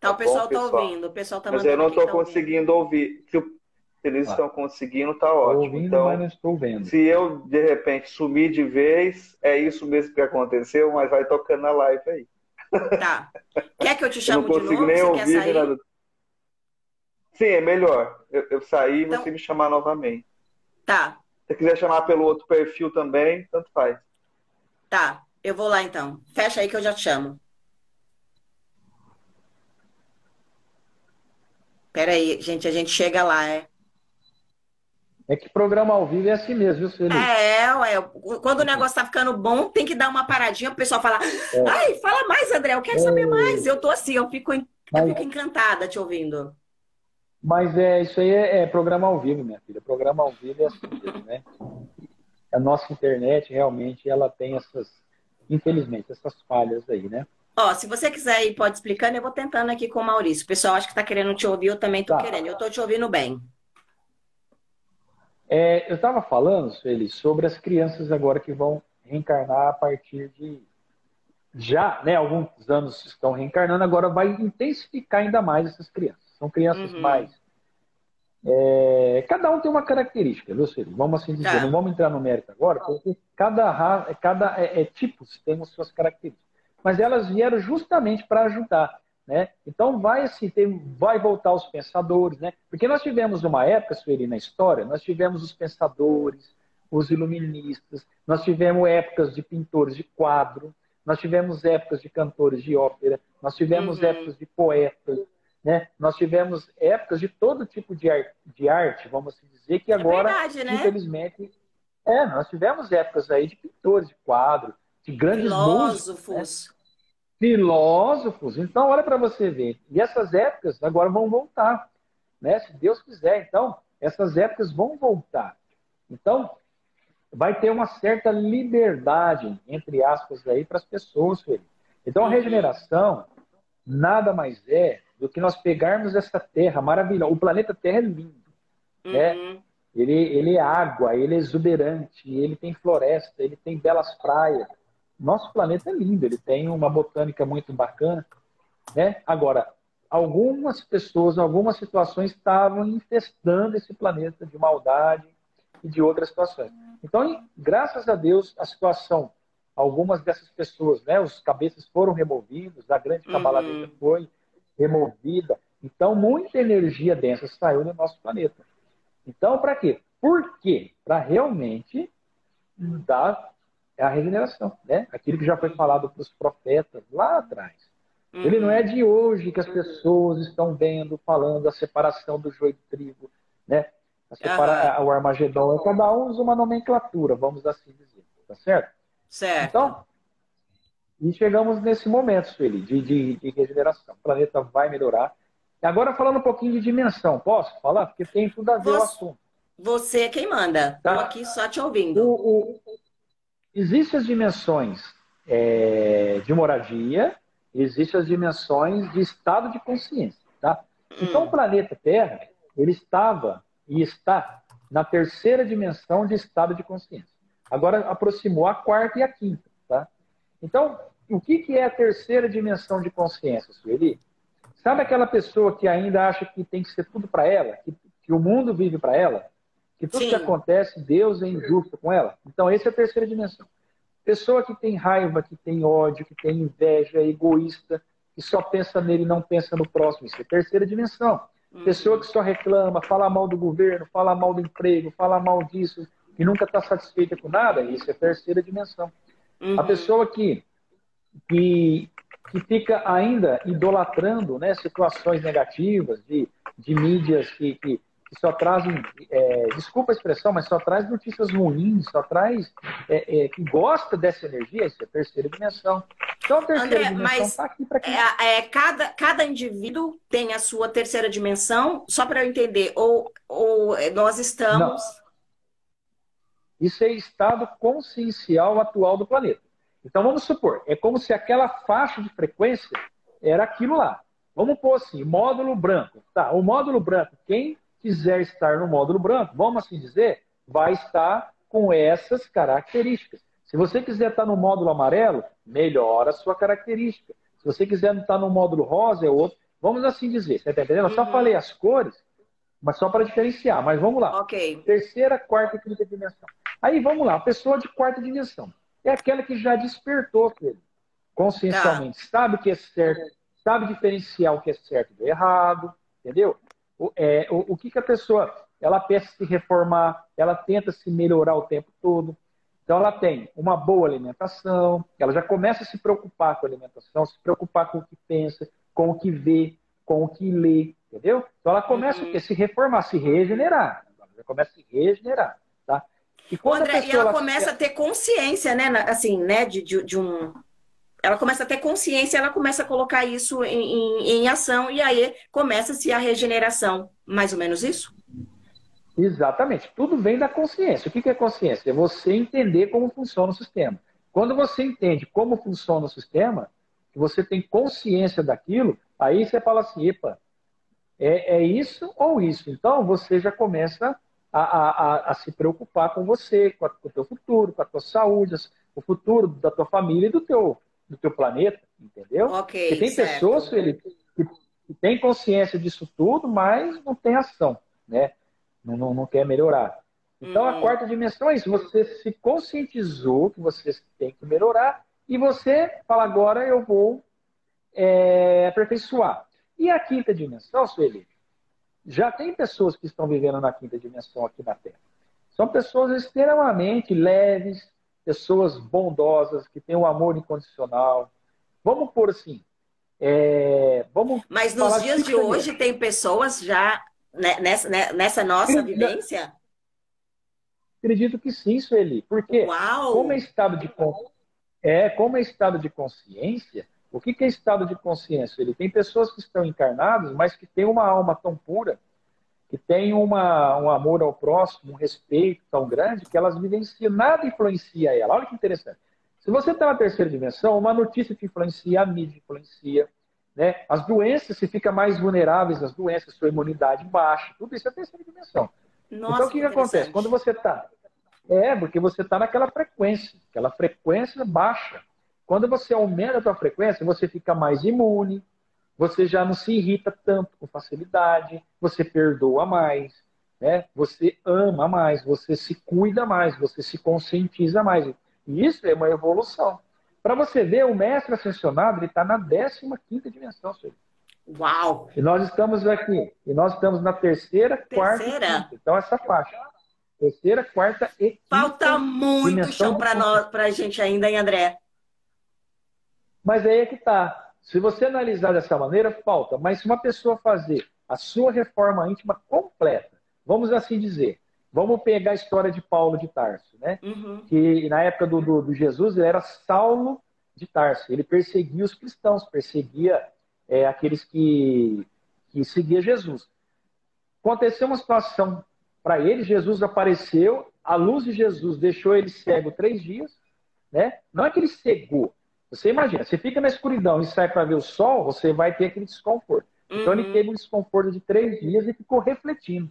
Tá, tá o pessoal está ouvindo, o pessoal tá Mas eu não estou tá conseguindo ouvindo. ouvir. Se, eles ah. estão conseguindo, tá ótimo. Ouvindo, então, mas não estou vendo. Se eu, de repente, sumir de vez, é isso mesmo que aconteceu, mas vai tocando na live aí. Tá. Quer que eu te chame de novo? Não consigo nem ouvir nada. Sim, é melhor. Eu, eu sair e então... você me chamar novamente. Tá. Se você quiser chamar pelo outro perfil também, tanto faz. Tá, eu vou lá então. Fecha aí que eu já te chamo. Pera aí, gente, a gente chega lá, é. É que programa ao vivo é assim mesmo, viu, Felipe? É, ué. Quando o negócio tá ficando bom, tem que dar uma paradinha o pessoal falar. É. Ai, fala mais, André, eu quero é. saber mais. Eu tô assim, eu fico, eu fico encantada te ouvindo. Mas é, isso aí é, é, programa ao vivo, minha filha. Programa ao vivo é assim mesmo, né? A nossa internet realmente ela tem essas, infelizmente, essas falhas aí, né? Ó, se você quiser ir, pode explicando, eu vou tentando aqui com o Maurício. O pessoal acho que está querendo te ouvir, eu também estou tá. querendo. Eu estou te ouvindo bem. É, eu estava falando, Sueli, sobre as crianças agora que vão reencarnar a partir de. Já, né? Alguns anos estão reencarnando, agora vai intensificar ainda mais essas crianças. São crianças uhum. mais. É, cada um tem uma característica, viu, Sueli? Vamos assim dizer, tá. não vamos entrar no mérito agora, porque cada, cada é, é, tipos tem as suas características. Mas elas vieram justamente para ajudar. Né? Então vai assim, tem, vai voltar os pensadores, né? Porque nós tivemos uma época, Sueli, na história, nós tivemos os pensadores, os iluministas, nós tivemos épocas de pintores de quadro, nós tivemos épocas de cantores de ópera, nós tivemos uhum. épocas de poetas, né? Nós tivemos épocas de todo tipo de, arte, de arte vamos assim dizer, que é agora, é verdade, né? infelizmente, é, nós tivemos épocas aí de pintores de quadro, de grandes Filósofos. músicos. Né? filósofos. Então, olha para você ver. E essas épocas agora vão voltar, né? Se Deus quiser. Então, essas épocas vão voltar. Então, vai ter uma certa liberdade, entre aspas, aí para as pessoas. Então, a uhum. regeneração nada mais é do que nós pegarmos essa terra maravilhosa. O planeta Terra é lindo, né? uhum. né? Ele, ele é água, ele é exuberante, ele tem floresta, ele tem belas praias, nosso planeta é lindo, ele tem uma botânica muito bacana, né? Agora, algumas pessoas, algumas situações estavam infestando esse planeta de maldade e de outras situações. Então, graças a Deus, a situação, algumas dessas pessoas, né, os cabeças foram removidos, a grande cabalada uhum. foi removida. Então, muita energia densa saiu do nosso planeta. Então, para quê? Por quê? Para realmente dar a regeneração, né? Aquilo que já foi falado para os profetas lá atrás. Uhum. Ele não é de hoje que as pessoas estão vendo, falando a separação do joio do trigo, né? Separa... uhum. O Armagedon. É cada um usa uma nomenclatura, vamos assim dizer. Tá certo? Certo. Então, e chegamos nesse momento, Sueli, de, de, de regeneração. O planeta vai melhorar. E agora falando um pouquinho de dimensão, posso falar? Porque tem tudo a ver você, o assunto. Você é quem manda. Estou tá? aqui só te ouvindo. O, o, Existem as dimensões é, de moradia, existem as dimensões de estado de consciência, tá? Então, o hum. planeta Terra, ele estava e está na terceira dimensão de estado de consciência. Agora aproximou a quarta e a quinta, tá? Então, o que, que é a terceira dimensão de consciência, Sueli? Sabe aquela pessoa que ainda acha que tem que ser tudo para ela, que, que, o mundo vive para ela? Que tudo Sim. que acontece, Deus é injusto com ela. Então, essa é a terceira dimensão. Pessoa que tem raiva, que tem ódio, que tem inveja, é egoísta, que só pensa nele e não pensa no próximo. Isso é a terceira dimensão. Uhum. Pessoa que só reclama, fala mal do governo, fala mal do emprego, fala mal disso, e nunca está satisfeita com nada, isso é a terceira dimensão. Uhum. A pessoa que, que, que fica ainda idolatrando né, situações negativas de, de mídias que, que que só trazem, é, desculpa a expressão, mas só traz notícias ruins, só traz é, é, que gosta dessa energia, isso é a terceira dimensão. Então a terceira André, dimensão está aqui para quem? É, é, cada, cada indivíduo tem a sua terceira dimensão, só para eu entender, ou, ou nós estamos. Não. Isso é estado consciencial atual do planeta. Então vamos supor, é como se aquela faixa de frequência era aquilo lá. Vamos pôr assim, módulo branco. Tá, o módulo branco, quem quiser estar no módulo branco, vamos assim dizer, vai estar com essas características. Se você quiser estar no módulo amarelo, melhora a sua característica. Se você quiser estar no módulo rosa, é outro. Vamos assim dizer. Você está entendendo? Eu só uhum. falei as cores, mas só para diferenciar. Mas vamos lá. Ok. Terceira, quarta e quinta dimensão. Aí vamos lá. Pessoa de quarta dimensão é aquela que já despertou, filho, consciencialmente. Tá. Sabe o que é certo, sabe diferenciar o que é certo do errado, entendeu? o, é, o, o que, que a pessoa ela pensa se reformar, ela tenta se melhorar o tempo todo. Então ela tem uma boa alimentação, ela já começa a se preocupar com a alimentação, se preocupar com o que pensa, com o que vê, com o que lê, entendeu? Então ela começa uhum. a se reformar, se regenerar. Ela já começa a se regenerar? E, quando André, a pessoa, e ela, ela começa a ter consciência, né, assim, né, de, de, de um ela começa a ter consciência, ela começa a colocar isso em, em, em ação e aí começa-se a regeneração. Mais ou menos isso? Exatamente. Tudo vem da consciência. O que é consciência? É você entender como funciona o sistema. Quando você entende como funciona o sistema, que você tem consciência daquilo, aí você fala assim, epa, é, é isso ou isso? Então você já começa a, a, a, se preocupar com você, com, a, com, o teu futuro, com a tua saúde, o futuro da tua família e do teu, do teu planeta, entendeu? Ok. Porque tem certo. pessoas, Felipe, que, que têm consciência disso tudo, mas não tem ação, né? Não, não, não quer melhorar. Então, a uhum. quarta dimensão é isso. Você se conscientizou que você tem que melhorar e você fala, agora eu vou é, aperfeiçoar. E a quinta dimensão, Sueli, já tem pessoas que estão vivendo na quinta dimensão aqui na Terra. São pessoas extremamente leves, pessoas bondosas, que têm um amor incondicional. Vamos por assim. É, vamos Mas nos dias de hoje tem pessoas já né, nessa, né, nessa nossa vivência? Acredito que sim, Sueli. Porque Uau. como é estado de é, como é estado de consciência, o que é estado de consciência? Ele tem pessoas que estão encarnadas, mas que têm uma alma tão pura, que têm uma, um amor ao próximo, um respeito tão grande, que elas vivenciam, nada influencia ela. Olha que interessante. Se você está na terceira dimensão, uma notícia te influencia, a mídia influencia, né? As doenças, você fica mais vulneráveis às doenças, sua imunidade baixa, tudo isso é a terceira dimensão. Nossa, então, o que, que acontece? Quando você está. É, porque você está naquela frequência, aquela frequência baixa. Quando você aumenta a sua frequência, você fica mais imune, você já não se irrita tanto com facilidade, você perdoa mais, né? você ama mais, você se cuida mais, você se conscientiza mais. E isso é uma evolução. Para você ver, o mestre ascensionado ele está na 15 dimensão, senhor. Uau! E nós estamos aqui. E nós estamos na terceira, terceira. quarta quinta. Então, essa faixa. Terceira, quarta e quinta. Falta muito chão para nós, para a gente ainda, hein, André? Mas aí é que tá. Se você analisar dessa maneira, falta. Mas se uma pessoa fazer a sua reforma íntima completa, vamos assim dizer, vamos pegar a história de Paulo de Tarso, né? Uhum. Que na época do, do, do, Jesus ele era Saulo de Tarso. Ele perseguia os cristãos, perseguia é, aqueles que, que seguiam Jesus. Aconteceu uma situação para ele, Jesus apareceu, a luz de Jesus deixou ele cego três dias, né? Não é que ele cegou. Você imagina, você fica na escuridão e sai para ver o sol, você vai ter aquele desconforto. Uhum. Então ele uhum. teve um desconforto de três dias e ficou refletindo.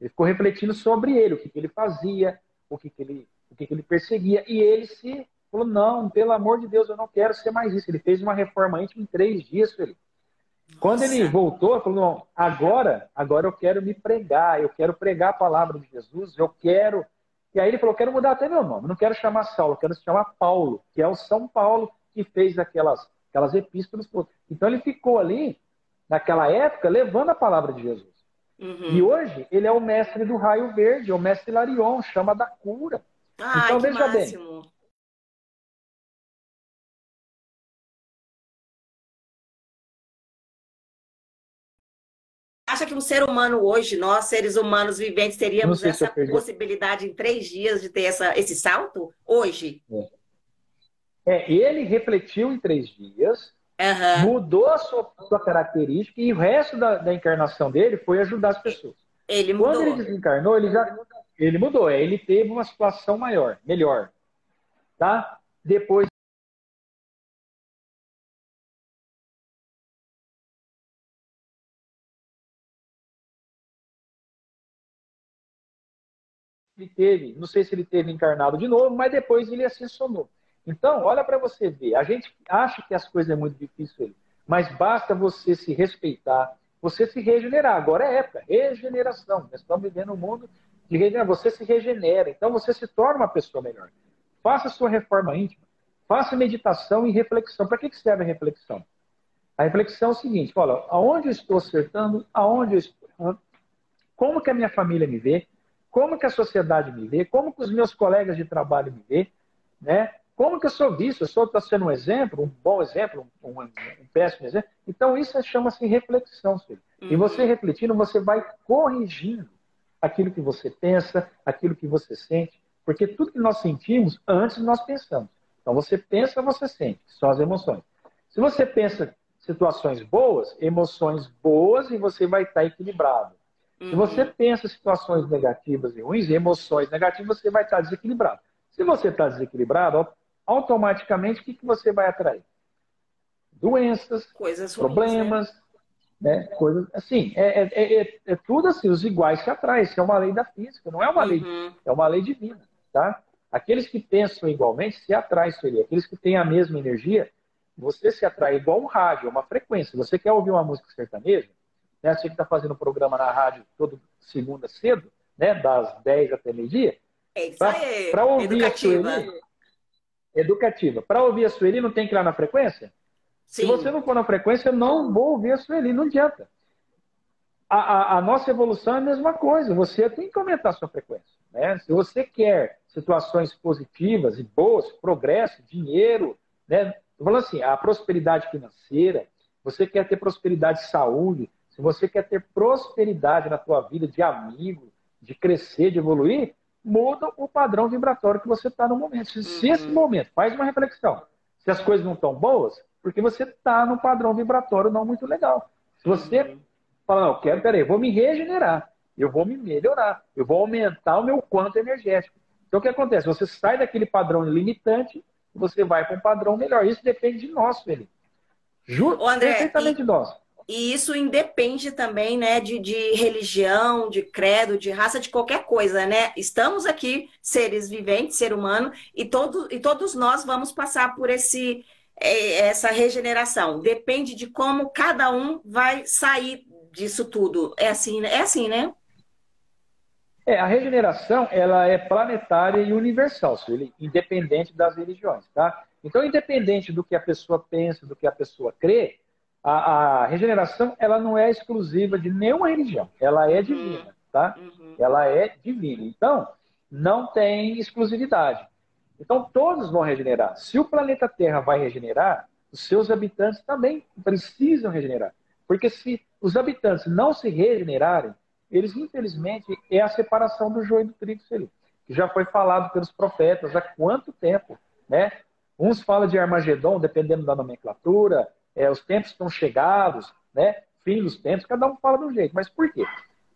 Ele ficou refletindo sobre ele, o que, que ele fazia, o que, que ele, o que, que ele perseguia. E ele se falou: não, pelo amor de Deus, eu não quero ser mais isso. Ele fez uma reforma íntima em três dias, Felipe. Quando ele voltou, ele falou: não, agora, agora eu quero me pregar, eu quero pregar a palavra de Jesus, eu quero. E aí ele falou: quero mudar até meu nome, não quero chamar Saulo, quero chamar Paulo, que é o São Paulo que fez aquelas, aquelas epístolas. Então ele ficou ali, naquela época, levando a palavra de Jesus. Uhum. E hoje ele é o mestre do raio verde, é o mestre Larion, chama da cura. Ai, então veja máximo. bem. Acha que um ser humano hoje, nós seres humanos viventes, teríamos essa possibilidade em três dias de ter essa, esse salto? Hoje? É. É, ele refletiu em três dias, uhum. mudou a sua, sua, característica e o resto da, da, encarnação dele foi ajudar as pessoas. Ele mudou. Quando ele desencarnou, ele já ele mudou. Ele teve uma situação maior, melhor, tá? Depois ele teve, não sei se ele teve encarnado de novo, mas depois ele ascensionou. Então, olha para você ver. A gente acha que as coisas é muito difícil, mas basta você se respeitar, você se regenerar. Agora é época, regeneração. Nós estamos vivendo um mundo de regeneração. Você se regenera, então você se torna uma pessoa melhor. Faça sua reforma íntima, faça meditação e reflexão. Para que serve a reflexão? A reflexão é o seguinte: olha, aonde eu estou acertando, aonde eu estou como que a minha família me vê, como que a sociedade me vê, como que os meus colegas de trabalho me vê, né? Como que eu sou visto? Eu estou sendo um exemplo, um bom exemplo, um, um péssimo exemplo? Então, isso chama-se reflexão, filho. Uhum. E você refletindo, você vai corrigindo aquilo que você pensa, aquilo que você sente, porque tudo que nós sentimos, antes nós pensamos. Então, você pensa, você sente, são as emoções. Se você pensa situações boas, emoções boas, e você vai estar equilibrado. Uhum. Se você pensa situações negativas e ruins, emoções negativas, você vai estar desequilibrado. Se você está desequilibrado, automaticamente o que, que você vai atrair? doenças, Coisas problemas, ruins, né? né? Coisas assim, é, é, é, é, tudo assim, os iguais se atraem, isso é uma lei da física, não é uma uhum. lei, é uma lei divina, tá? Aqueles que pensam igualmente se atraem, seria. Aqueles que têm a mesma energia, você se atrai igual um rádio, uma frequência. Você quer ouvir uma música sertaneja? Né? Você que está fazendo um programa na rádio todo segunda cedo, né? das 10 até meio-dia. É isso aí. Para ouvir educativa. a Sueli, educativa. Para ouvir a Sueli, não tem que ir lá na frequência? Sim. Se você não for na frequência, eu não vou ouvir a Sueli, não adianta. A, a, a, nossa evolução é a mesma coisa. Você tem que aumentar a sua frequência. Né? Se você quer situações positivas e boas, progresso, dinheiro, né? Estou falando assim, a prosperidade financeira, você quer ter prosperidade de saúde, se você quer ter prosperidade na tua vida de amigo, de crescer, de evoluir, muda o padrão vibratório que você está no momento. Se, se esse uhum. momento, faz uma reflexão, se as coisas não estão boas, porque você está num padrão vibratório não muito legal. Se você uhum. fala, não, quero, peraí, vou me regenerar, eu vou me melhorar, eu vou aumentar o meu quanto energético. Então, o que acontece? Você sai daquele padrão limitante e você vai para um padrão melhor. Isso depende de nós, Felipe. Juro, André, perfeitamente e, de nós. E isso independe também, né, de, de religião, de credo, de raça, de qualquer coisa, né? Estamos aqui, seres viventes, ser humano, e, todo, e todos nós vamos passar por esse, é, essa regeneração. Depende de como cada um vai sair disso tudo. É assim, né? é assim, né? É, a regeneração ela é planetária e universal, independente das religiões, tá? Então, independente do que a pessoa pensa, do que a pessoa crê, a, a regeneração ela não é exclusiva de nenhuma religião, ela é divina, tá? Uhum. Ela é divina. Então, não tem exclusividade. Então, todos vão regenerar. Se o planeta Terra vai regenerar, os seus habitantes também precisam regenerar. Porque se os habitantes não se regenerarem, eles, infelizmente, é a separação do joio do trigo, que já foi falado pelos profetas há quanto tempo, né? Uns falam de Armagedon, dependendo da nomenclatura, é, os tempos estão chegados, né? Fim dos tempos, cada um fala de um jeito. Mas por quê?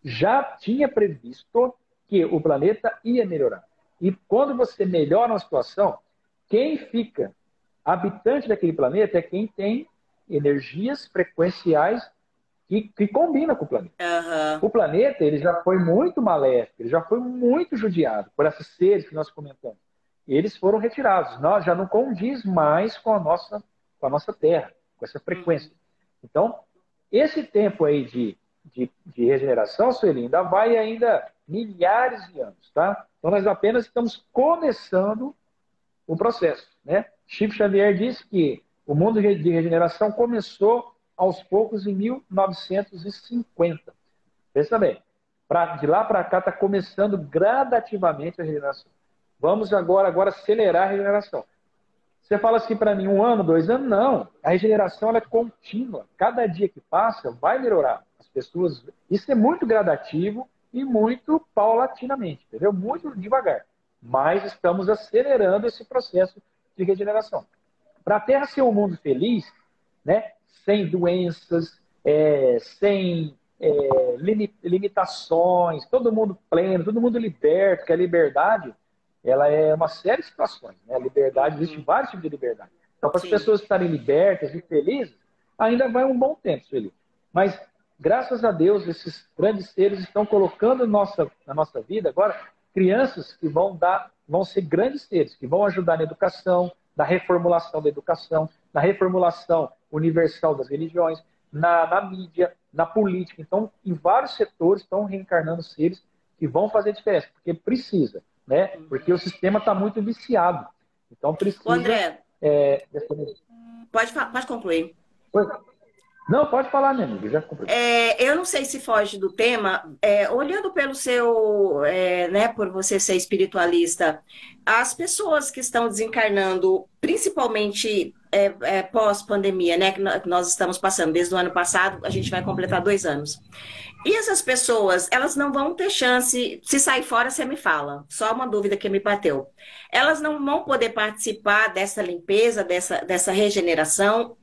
Já tinha previsto que o planeta ia melhorar. E quando você melhora uma situação, quem fica habitante daquele planeta é quem tem energias frequenciais que, que combina com o planeta. Uhum. O planeta ele já foi muito maléfico, ele já foi muito judiado por esses seres que nós comentamos. Eles foram retirados. Nós já não condiz mais com a nossa, com a nossa Terra, com essa frequência. Uhum. Então, esse tempo aí de, de, de regeneração, Sueli, ainda vai ainda milhares de anos, tá? Então, nós apenas estamos começando o processo, né? Chico Xavier disse que o mundo de regeneração começou aos poucos em 1950. Pensa bem, pra, de lá para cá está começando gradativamente a regeneração. Vamos agora, agora acelerar a regeneração. Você fala assim para mim, um ano, dois anos? Não. A regeneração ela é contínua. Cada dia que passa vai melhorar. As pessoas. Isso é muito gradativo e muito paulatinamente, entendeu? Muito devagar. Mas estamos acelerando esse processo de regeneração. Para a Terra ser um mundo feliz, né, sem doenças, é, sem é, limitações, todo mundo pleno, todo mundo liberto, que a liberdade ela é uma série de situações. Né? A liberdade, existe uhum. vários tipos de liberdade. Então, para as pessoas estarem libertas e felizes, ainda vai um bom tempo, Sueli. Mas, graças a Deus, esses grandes seres estão colocando nossa, na nossa vida agora crianças que vão dar, vão ser grandes seres, que vão ajudar na educação, na reformulação da educação, na reformulação universal das religiões, na, na mídia, na política. Então, em vários setores estão reencarnando seres que vão fazer diferença, porque precisa, né? Porque o sistema está muito viciado. Então, precisa. André, é, pode, pode concluir. Oi. Não, pode falar, minha amiga, já é, Eu não sei se foge do tema, é, olhando pelo seu, é, né, por você ser espiritualista, as pessoas que estão desencarnando, principalmente é, é, pós-pandemia, né, que nós estamos passando, desde o ano passado, a gente vai completar dois anos. E essas pessoas, elas não vão ter chance, se sair fora, você me fala, só uma dúvida que me bateu. Elas não vão poder participar dessa limpeza, dessa, dessa regeneração,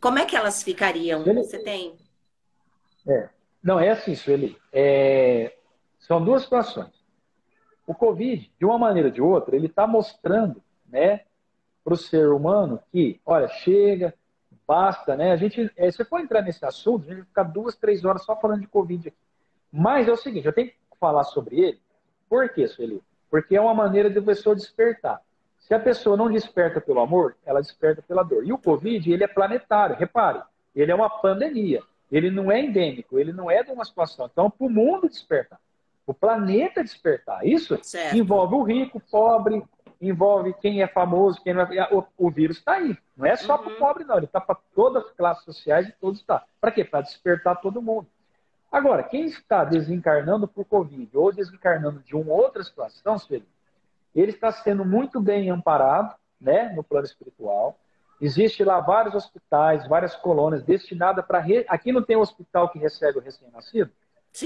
como é que elas ficariam? Você tem? É. Não, é assim, Sueli. É... São duas situações. O Covid, de uma maneira ou de outra, ele está mostrando né, para o ser humano que, olha, chega, basta, né? A gente, é, se for entrar nesse assunto, a gente vai ficar duas, três horas só falando de Covid aqui. Mas é o seguinte, eu tenho que falar sobre ele. Por quê, Sueli? Porque é uma maneira de a pessoa despertar. Se a pessoa não desperta pelo amor, ela desperta pela dor. E o Covid, ele é planetário, repare. Ele é uma pandemia. Ele não é endêmico, ele não é de uma situação. Então, para o mundo despertar, o planeta despertar. Isso certo. envolve o rico, o pobre, envolve quem é famoso, quem não é. O, o vírus está aí. Não é só uhum. para o pobre, não. Ele está para todas as classes sociais e todos está. Para quê? Para despertar todo mundo. Agora, quem está desencarnando por Covid ou desencarnando de uma outra situação, Felipe, ele está sendo muito bem amparado né, no plano espiritual. Existe lá vários hospitais, várias colônias destinadas para. Re... Aqui não tem um hospital que recebe o recém-nascido?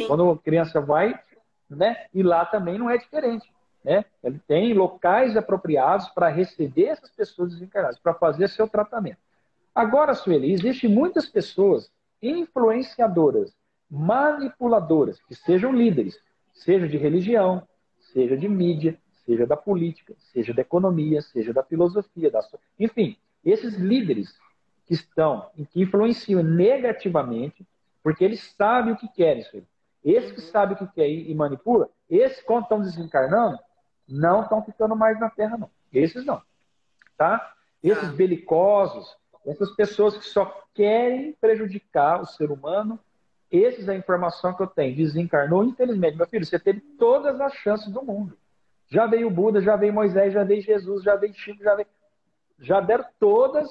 Quando a criança vai, né? E lá também não é diferente. Né? Ele tem locais apropriados para receber essas pessoas desencarnadas, para fazer seu tratamento. Agora, Sueli, existem muitas pessoas influenciadoras, manipuladoras, que sejam líderes, seja de religião, seja de mídia, seja da política, seja da economia, seja da filosofia, da... enfim, esses líderes que estão, que influenciam negativamente, porque eles sabem o que querem, Sueli. Esses que sabem o que quer e manipula, esses, quando estão desencarnando, não estão ficando mais na Terra, não. Esses não. Tá? Esses ah. belicosos, essas pessoas que só querem prejudicar o ser humano, esses é a informação que eu tenho. Desencarnou, infelizmente. Meu filho, você teve todas as chances do mundo. Já veio Buda, já veio Moisés, já veio Jesus, já veio Chico, já veio. Já deram todas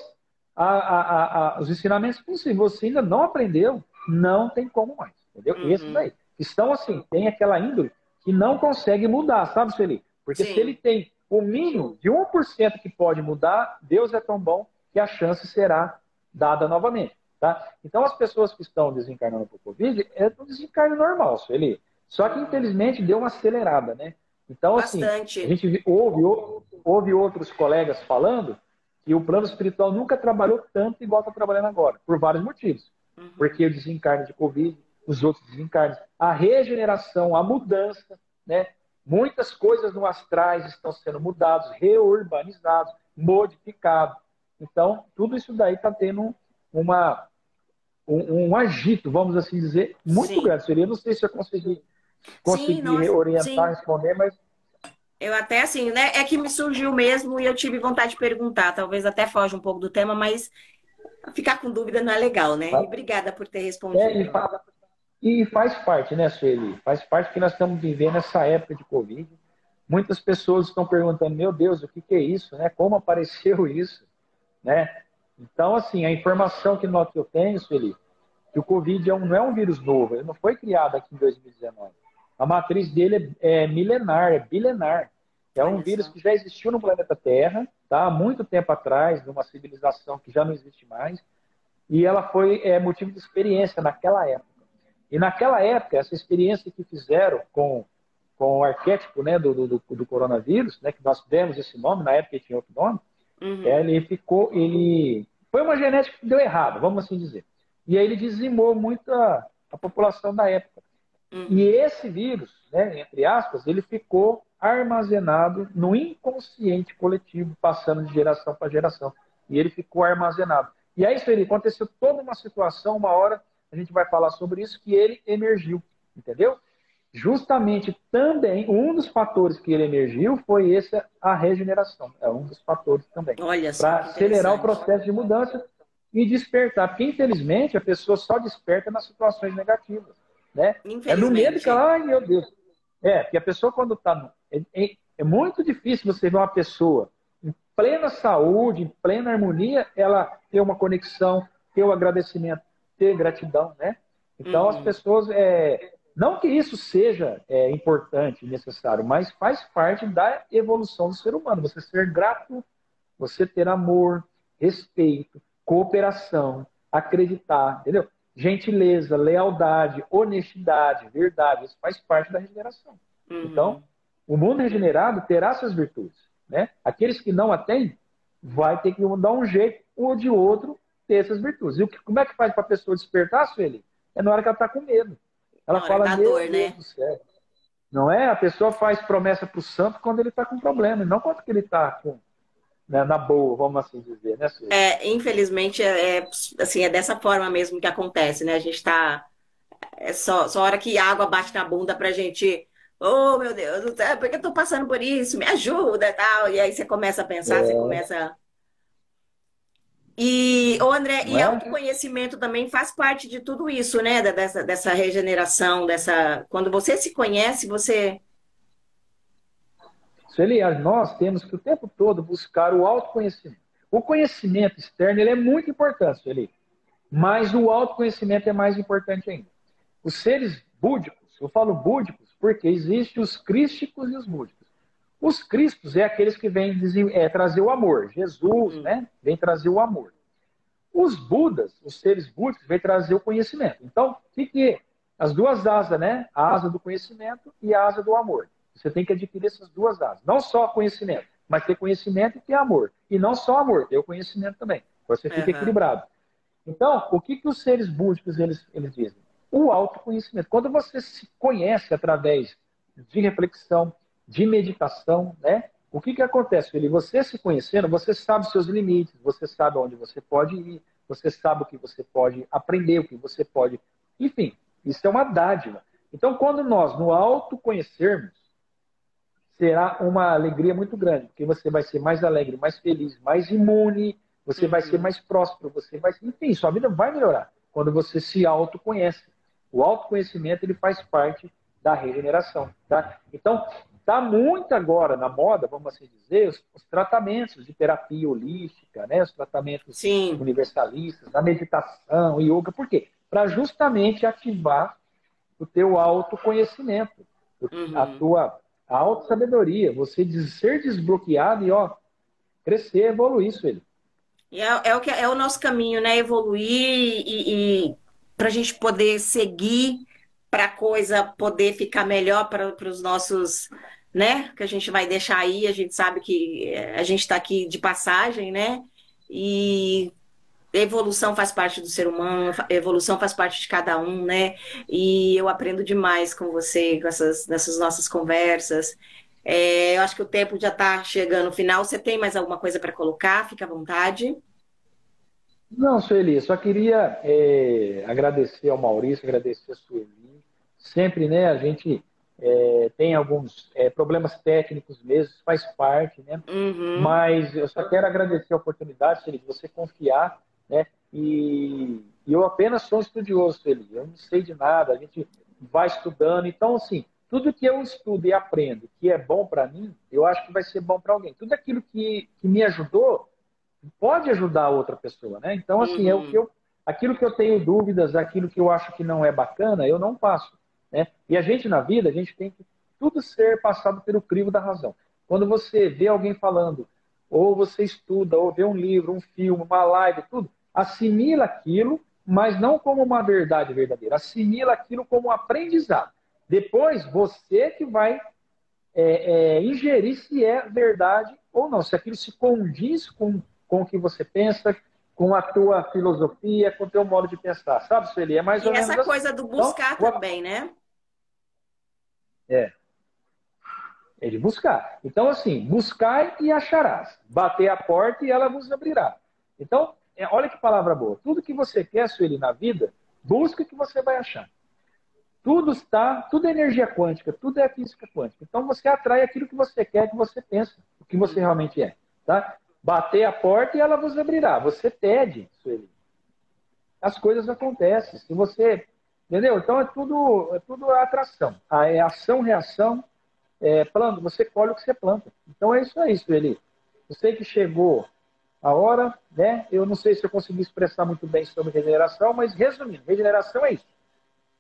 a, a, a, os ensinamentos possíveis. Você ainda não aprendeu, não tem como mais. Entendeu? Uhum. Esse daí. Estão assim, tem aquela índole que não consegue mudar, sabe, Sueli? Porque Sim. se ele tem o mínimo de 1% que pode mudar, Deus é tão bom que a chance será dada novamente. Tá? Então, as pessoas que estão desencarnando por Covid é um desencarne normal, Sueli. Só que, infelizmente, deu uma acelerada, né? Então, assim, Bastante. a gente ouve, ouve outros colegas falando que o plano espiritual nunca trabalhou tanto igual está trabalhando agora, por vários motivos. Uhum. Porque o desencarne de Covid, os outros desencarnes, a regeneração, a mudança, né? Muitas coisas no astrais estão sendo mudados, reurbanizados, modificados. Então, tudo isso daí está tendo uma, um, um, agito, vamos assim dizer, muito sim. grande. Seria, não sei se eu consegui, consegui sim, orientar, sim. responder, mas eu até assim, né? É que me surgiu mesmo e eu tive vontade de perguntar. Talvez até foge um pouco do tema, mas ficar com dúvida não é legal, né? Tá. E obrigada por ter respondido. É, e, e faz parte, né, Sueli? Faz parte que nós estamos vivendo essa época de Covid. Muitas pessoas estão perguntando, meu Deus, o que, que é isso? Né? Como apareceu isso? Né? Então, assim, a informação que nós, eu tenho, Sueli, que o Covid é um, não é um vírus novo, ele não foi criado aqui em 2019. A matriz dele é, é milenar, é bilenar. É um vírus que já existiu no planeta Terra, tá? há muito tempo atrás, numa civilização que já não existe mais, e ela foi é, motivo de experiência naquela época. E naquela época, essa experiência que fizeram com, com o arquétipo né, do, do, do coronavírus, né, que nós demos esse nome, na época tinha outro nome, uhum. ele ficou, ele foi uma genética que deu errado, vamos assim dizer. E aí ele dizimou muito a, a população da época. Uhum. E esse vírus, né, entre aspas, ele ficou armazenado no inconsciente coletivo, passando de geração para geração. E ele ficou armazenado. E aí, isso ele aconteceu toda uma situação, uma hora a gente vai falar sobre isso, que ele emergiu, entendeu? Justamente também, um dos fatores que ele emergiu foi esse, a regeneração. É um dos fatores também. Para acelerar o processo de mudança e despertar. Porque, infelizmente, a pessoa só desperta nas situações negativas. Né? É no medo que ela, ai meu Deus. É, porque a pessoa quando está. É, é, é muito difícil você ver uma pessoa em plena saúde, em plena harmonia, ela ter uma conexão, ter o um agradecimento ter gratidão, né? Então, uhum. as pessoas, é, não que isso seja é, importante, necessário, mas faz parte da evolução do ser humano. Você ser grato, você ter amor, respeito, cooperação, acreditar, entendeu? Gentileza, lealdade, honestidade, verdade, isso faz parte da regeneração. Uhum. Então, o mundo regenerado terá essas virtudes, né? Aqueles que não a têm, vai ter que dar um jeito um de outro ter essas virtudes. E o que, como é que faz para a pessoa despertar, Sueli? É na hora que ela está com medo. Ela não, fala, meu dor, né? Não é? A pessoa faz promessa para o santo quando ele está com problema, não quando ele está com, né, na boa, vamos assim dizer, né, Sueli? É, infelizmente, é, é, assim, é dessa forma mesmo que acontece, né? A gente está é só, só hora que a água bate na bunda pra gente. Oh, meu Deus, por que eu tô passando por isso? Me ajuda e tal. E aí você começa a pensar, é. você começa. E, ô André, Não e é? autoconhecimento também faz parte de tudo isso, né? Dessa, dessa regeneração, dessa. Quando você se conhece, você. Sueli, nós temos que o tempo todo buscar o autoconhecimento. O conhecimento externo ele é muito importante, Sueli, mas o autoconhecimento é mais importante ainda. Os seres búdicos, eu falo búdicos porque existem os crísticos e os búdicos. Os cristos é aqueles que vêm é, trazer o amor. Jesus, hum. né? Vem trazer o amor. Os budas, os seres búdicos, vêm trazer o conhecimento. Então, o que, que é? As duas asas, né? A asa do conhecimento e a asa do amor. Você tem que adquirir essas duas asas. Não só conhecimento, mas ter conhecimento e ter amor. E não só amor, ter o conhecimento também. Você fica uhum. equilibrado. Então, o que, que os seres búdicos eles, eles dizem? o autoconhecimento. Quando você se conhece através de reflexão, de meditação, né? O que, que acontece, Ele Você se conhecendo, você sabe seus limites, você sabe onde você pode ir, você sabe o que você pode aprender, o que você pode. Enfim, isso é uma dádiva. Então, quando nós no autoconhecermos, será uma alegria muito grande, porque você vai ser mais alegre, mais feliz, mais imune, você uhum. vai ser uhum. mais próspero, você vai. Enfim, sua vida vai melhorar quando você se autoconhece. O autoconhecimento ele faz parte da regeneração. Tá? Então, está muito agora na moda, vamos assim dizer, os, os tratamentos de terapia holística, né? os tratamentos Sim. universalistas, da meditação, yoga. Por quê? Para justamente ativar o teu autoconhecimento, uhum. a tua auto-sabedoria, você ser desbloqueado e ó, crescer, evoluir ele. É, é, o que é o nosso caminho, né? Evoluir e, e para a gente poder seguir, para a coisa poder ficar melhor para os nossos, né? Que a gente vai deixar aí, a gente sabe que eh, a gente está aqui de passagem, né? E evolução faz parte do ser humano, evolução faz parte de cada um, né? E eu aprendo demais com você, com essas, nessas nossas conversas. É, eu acho que o tempo já está chegando no final. Você tem mais alguma coisa para colocar? Fica à vontade. Não, Sueli, só queria é, agradecer ao Maurício, agradecer a Sueli. Sempre, né, a gente é, tem alguns é, problemas técnicos mesmo, faz parte, né? Uhum. Mas eu só quero agradecer a oportunidade, Sueli, de você confiar, né? E, e, eu apenas sou um estudioso, Sueli, eu não sei de nada, a gente vai estudando. Então, assim, tudo que eu estudo e aprendo que é bom para mim, eu acho que vai ser bom para alguém. Tudo aquilo que, que me ajudou, pode ajudar outra pessoa, né? Então, assim, uhum. é o que eu, aquilo que eu tenho dúvidas, aquilo que eu acho que não é bacana, eu não passo, né? E a gente na vida, a gente tem que tudo ser passado pelo crivo da razão. Quando você vê alguém falando, ou você estuda, ou vê um livro, um filme, uma live, tudo, assimila aquilo, mas não como uma verdade verdadeira. Assimila aquilo como um aprendizado. Depois, você que vai é, é, ingerir se é verdade ou não, se aquilo se condiz com com o que você pensa, com a tua filosofia, com o teu modo de pensar. Sabe, Sueli? É mais e ou menos. E essa coisa do buscar então, também, né? É. É de buscar. Então, assim, buscar e acharás. Bater a porta e ela vos abrirá. Então, é, olha que palavra boa. Tudo que você quer, Sueli, na vida, busca que você vai achar. Tudo está, tudo é energia quântica, tudo é física quântica. Então você atrai aquilo que você quer, que você pensa, o que você realmente é. Tá? bater a porta e ela vos abrirá. Você pede, Sueli. As coisas acontecem. Se você. Entendeu? Então é tudo, é tudo atração. É ação, reação. É, plano, você colhe o que você planta. Então é isso aí, Sueli. Sei que chegou a hora, né? Eu não sei se eu consegui expressar muito bem sobre regeneração, mas resumindo, regeneração é isso.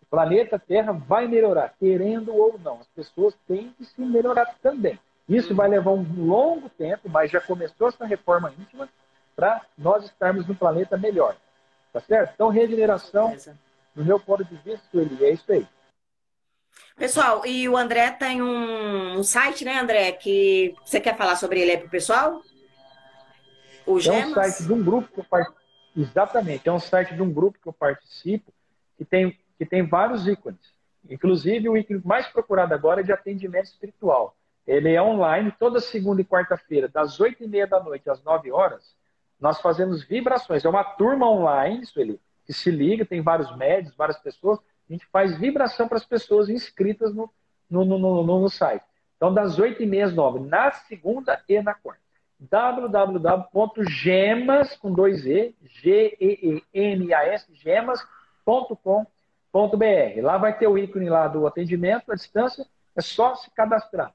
O planeta Terra vai melhorar, querendo ou não. As pessoas têm que se melhorar também. Isso vai levar um longo tempo, mas já começou essa reforma íntima para nós estarmos no planeta melhor. Tá certo? Então, regeneração, no meu ponto de vista, ele é isso aí. Pessoal, e o André tem um, um site, né, André, que você quer falar sobre ele aí para o pessoal? O É um site de um grupo que eu participo. Exatamente, é um site de um grupo que eu participo que tem, que tem vários ícones. Inclusive, o ícone mais procurado agora é de atendimento espiritual. Ele é online toda segunda e quarta-feira, das 8 e meia da noite às 9 horas. Nós fazemos vibrações. É uma turma online, Sueli, que se liga, tem vários médios, várias pessoas. A gente faz vibração para as pessoas inscritas no, no, no, no, no site. Então, das 8 e meia às 9, na segunda e na quarta. www.gemas, com dois E, G-E-E-M-A-S, gemas.com.br. Lá vai ter o ícone lá do atendimento à distância, é só se cadastrar.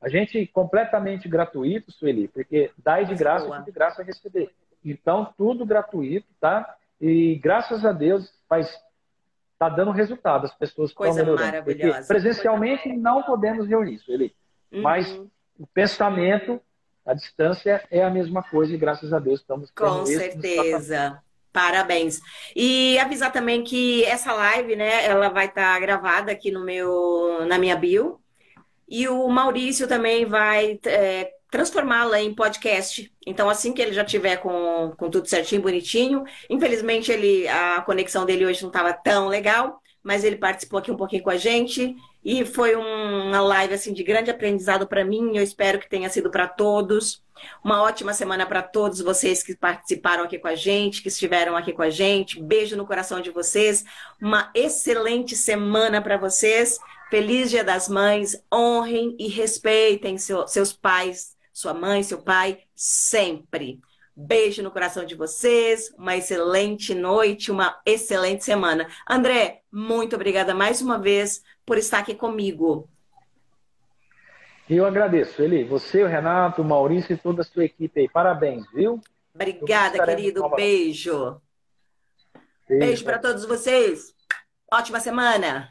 A gente completamente gratuito, Sueli, porque dá de graça, de graça receber. Então, tudo gratuito, tá? E graças a Deus faz tá dando resultado. As pessoas Coisa estão melhorando. Maravilhosa. presencialmente não podemos reunir, Sueli. Uhum. Mas o pensamento, a distância é a mesma coisa e graças a Deus estamos Com certeza. Parabéns. E avisar também que essa live, né, ela vai estar tá gravada aqui no meu, na minha bio. E o Maurício também vai é, transformá-la em podcast. Então, assim que ele já tiver com, com tudo certinho, bonitinho. Infelizmente, ele a conexão dele hoje não estava tão legal, mas ele participou aqui um pouquinho com a gente e foi um, uma live assim de grande aprendizado para mim. Eu espero que tenha sido para todos. Uma ótima semana para todos vocês que participaram aqui com a gente, que estiveram aqui com a gente. Beijo no coração de vocês. Uma excelente semana para vocês. Feliz Dia das Mães. Honrem e respeitem seu, seus pais, sua mãe, seu pai, sempre. Beijo no coração de vocês, uma excelente noite, uma excelente semana. André, muito obrigada mais uma vez por estar aqui comigo. Eu agradeço, Eli. Você, o Renato, o Maurício e toda a sua equipe aí. Parabéns, viu? Obrigada, querido. Beijo. Beijo, Beijo para todos vocês. Ótima semana.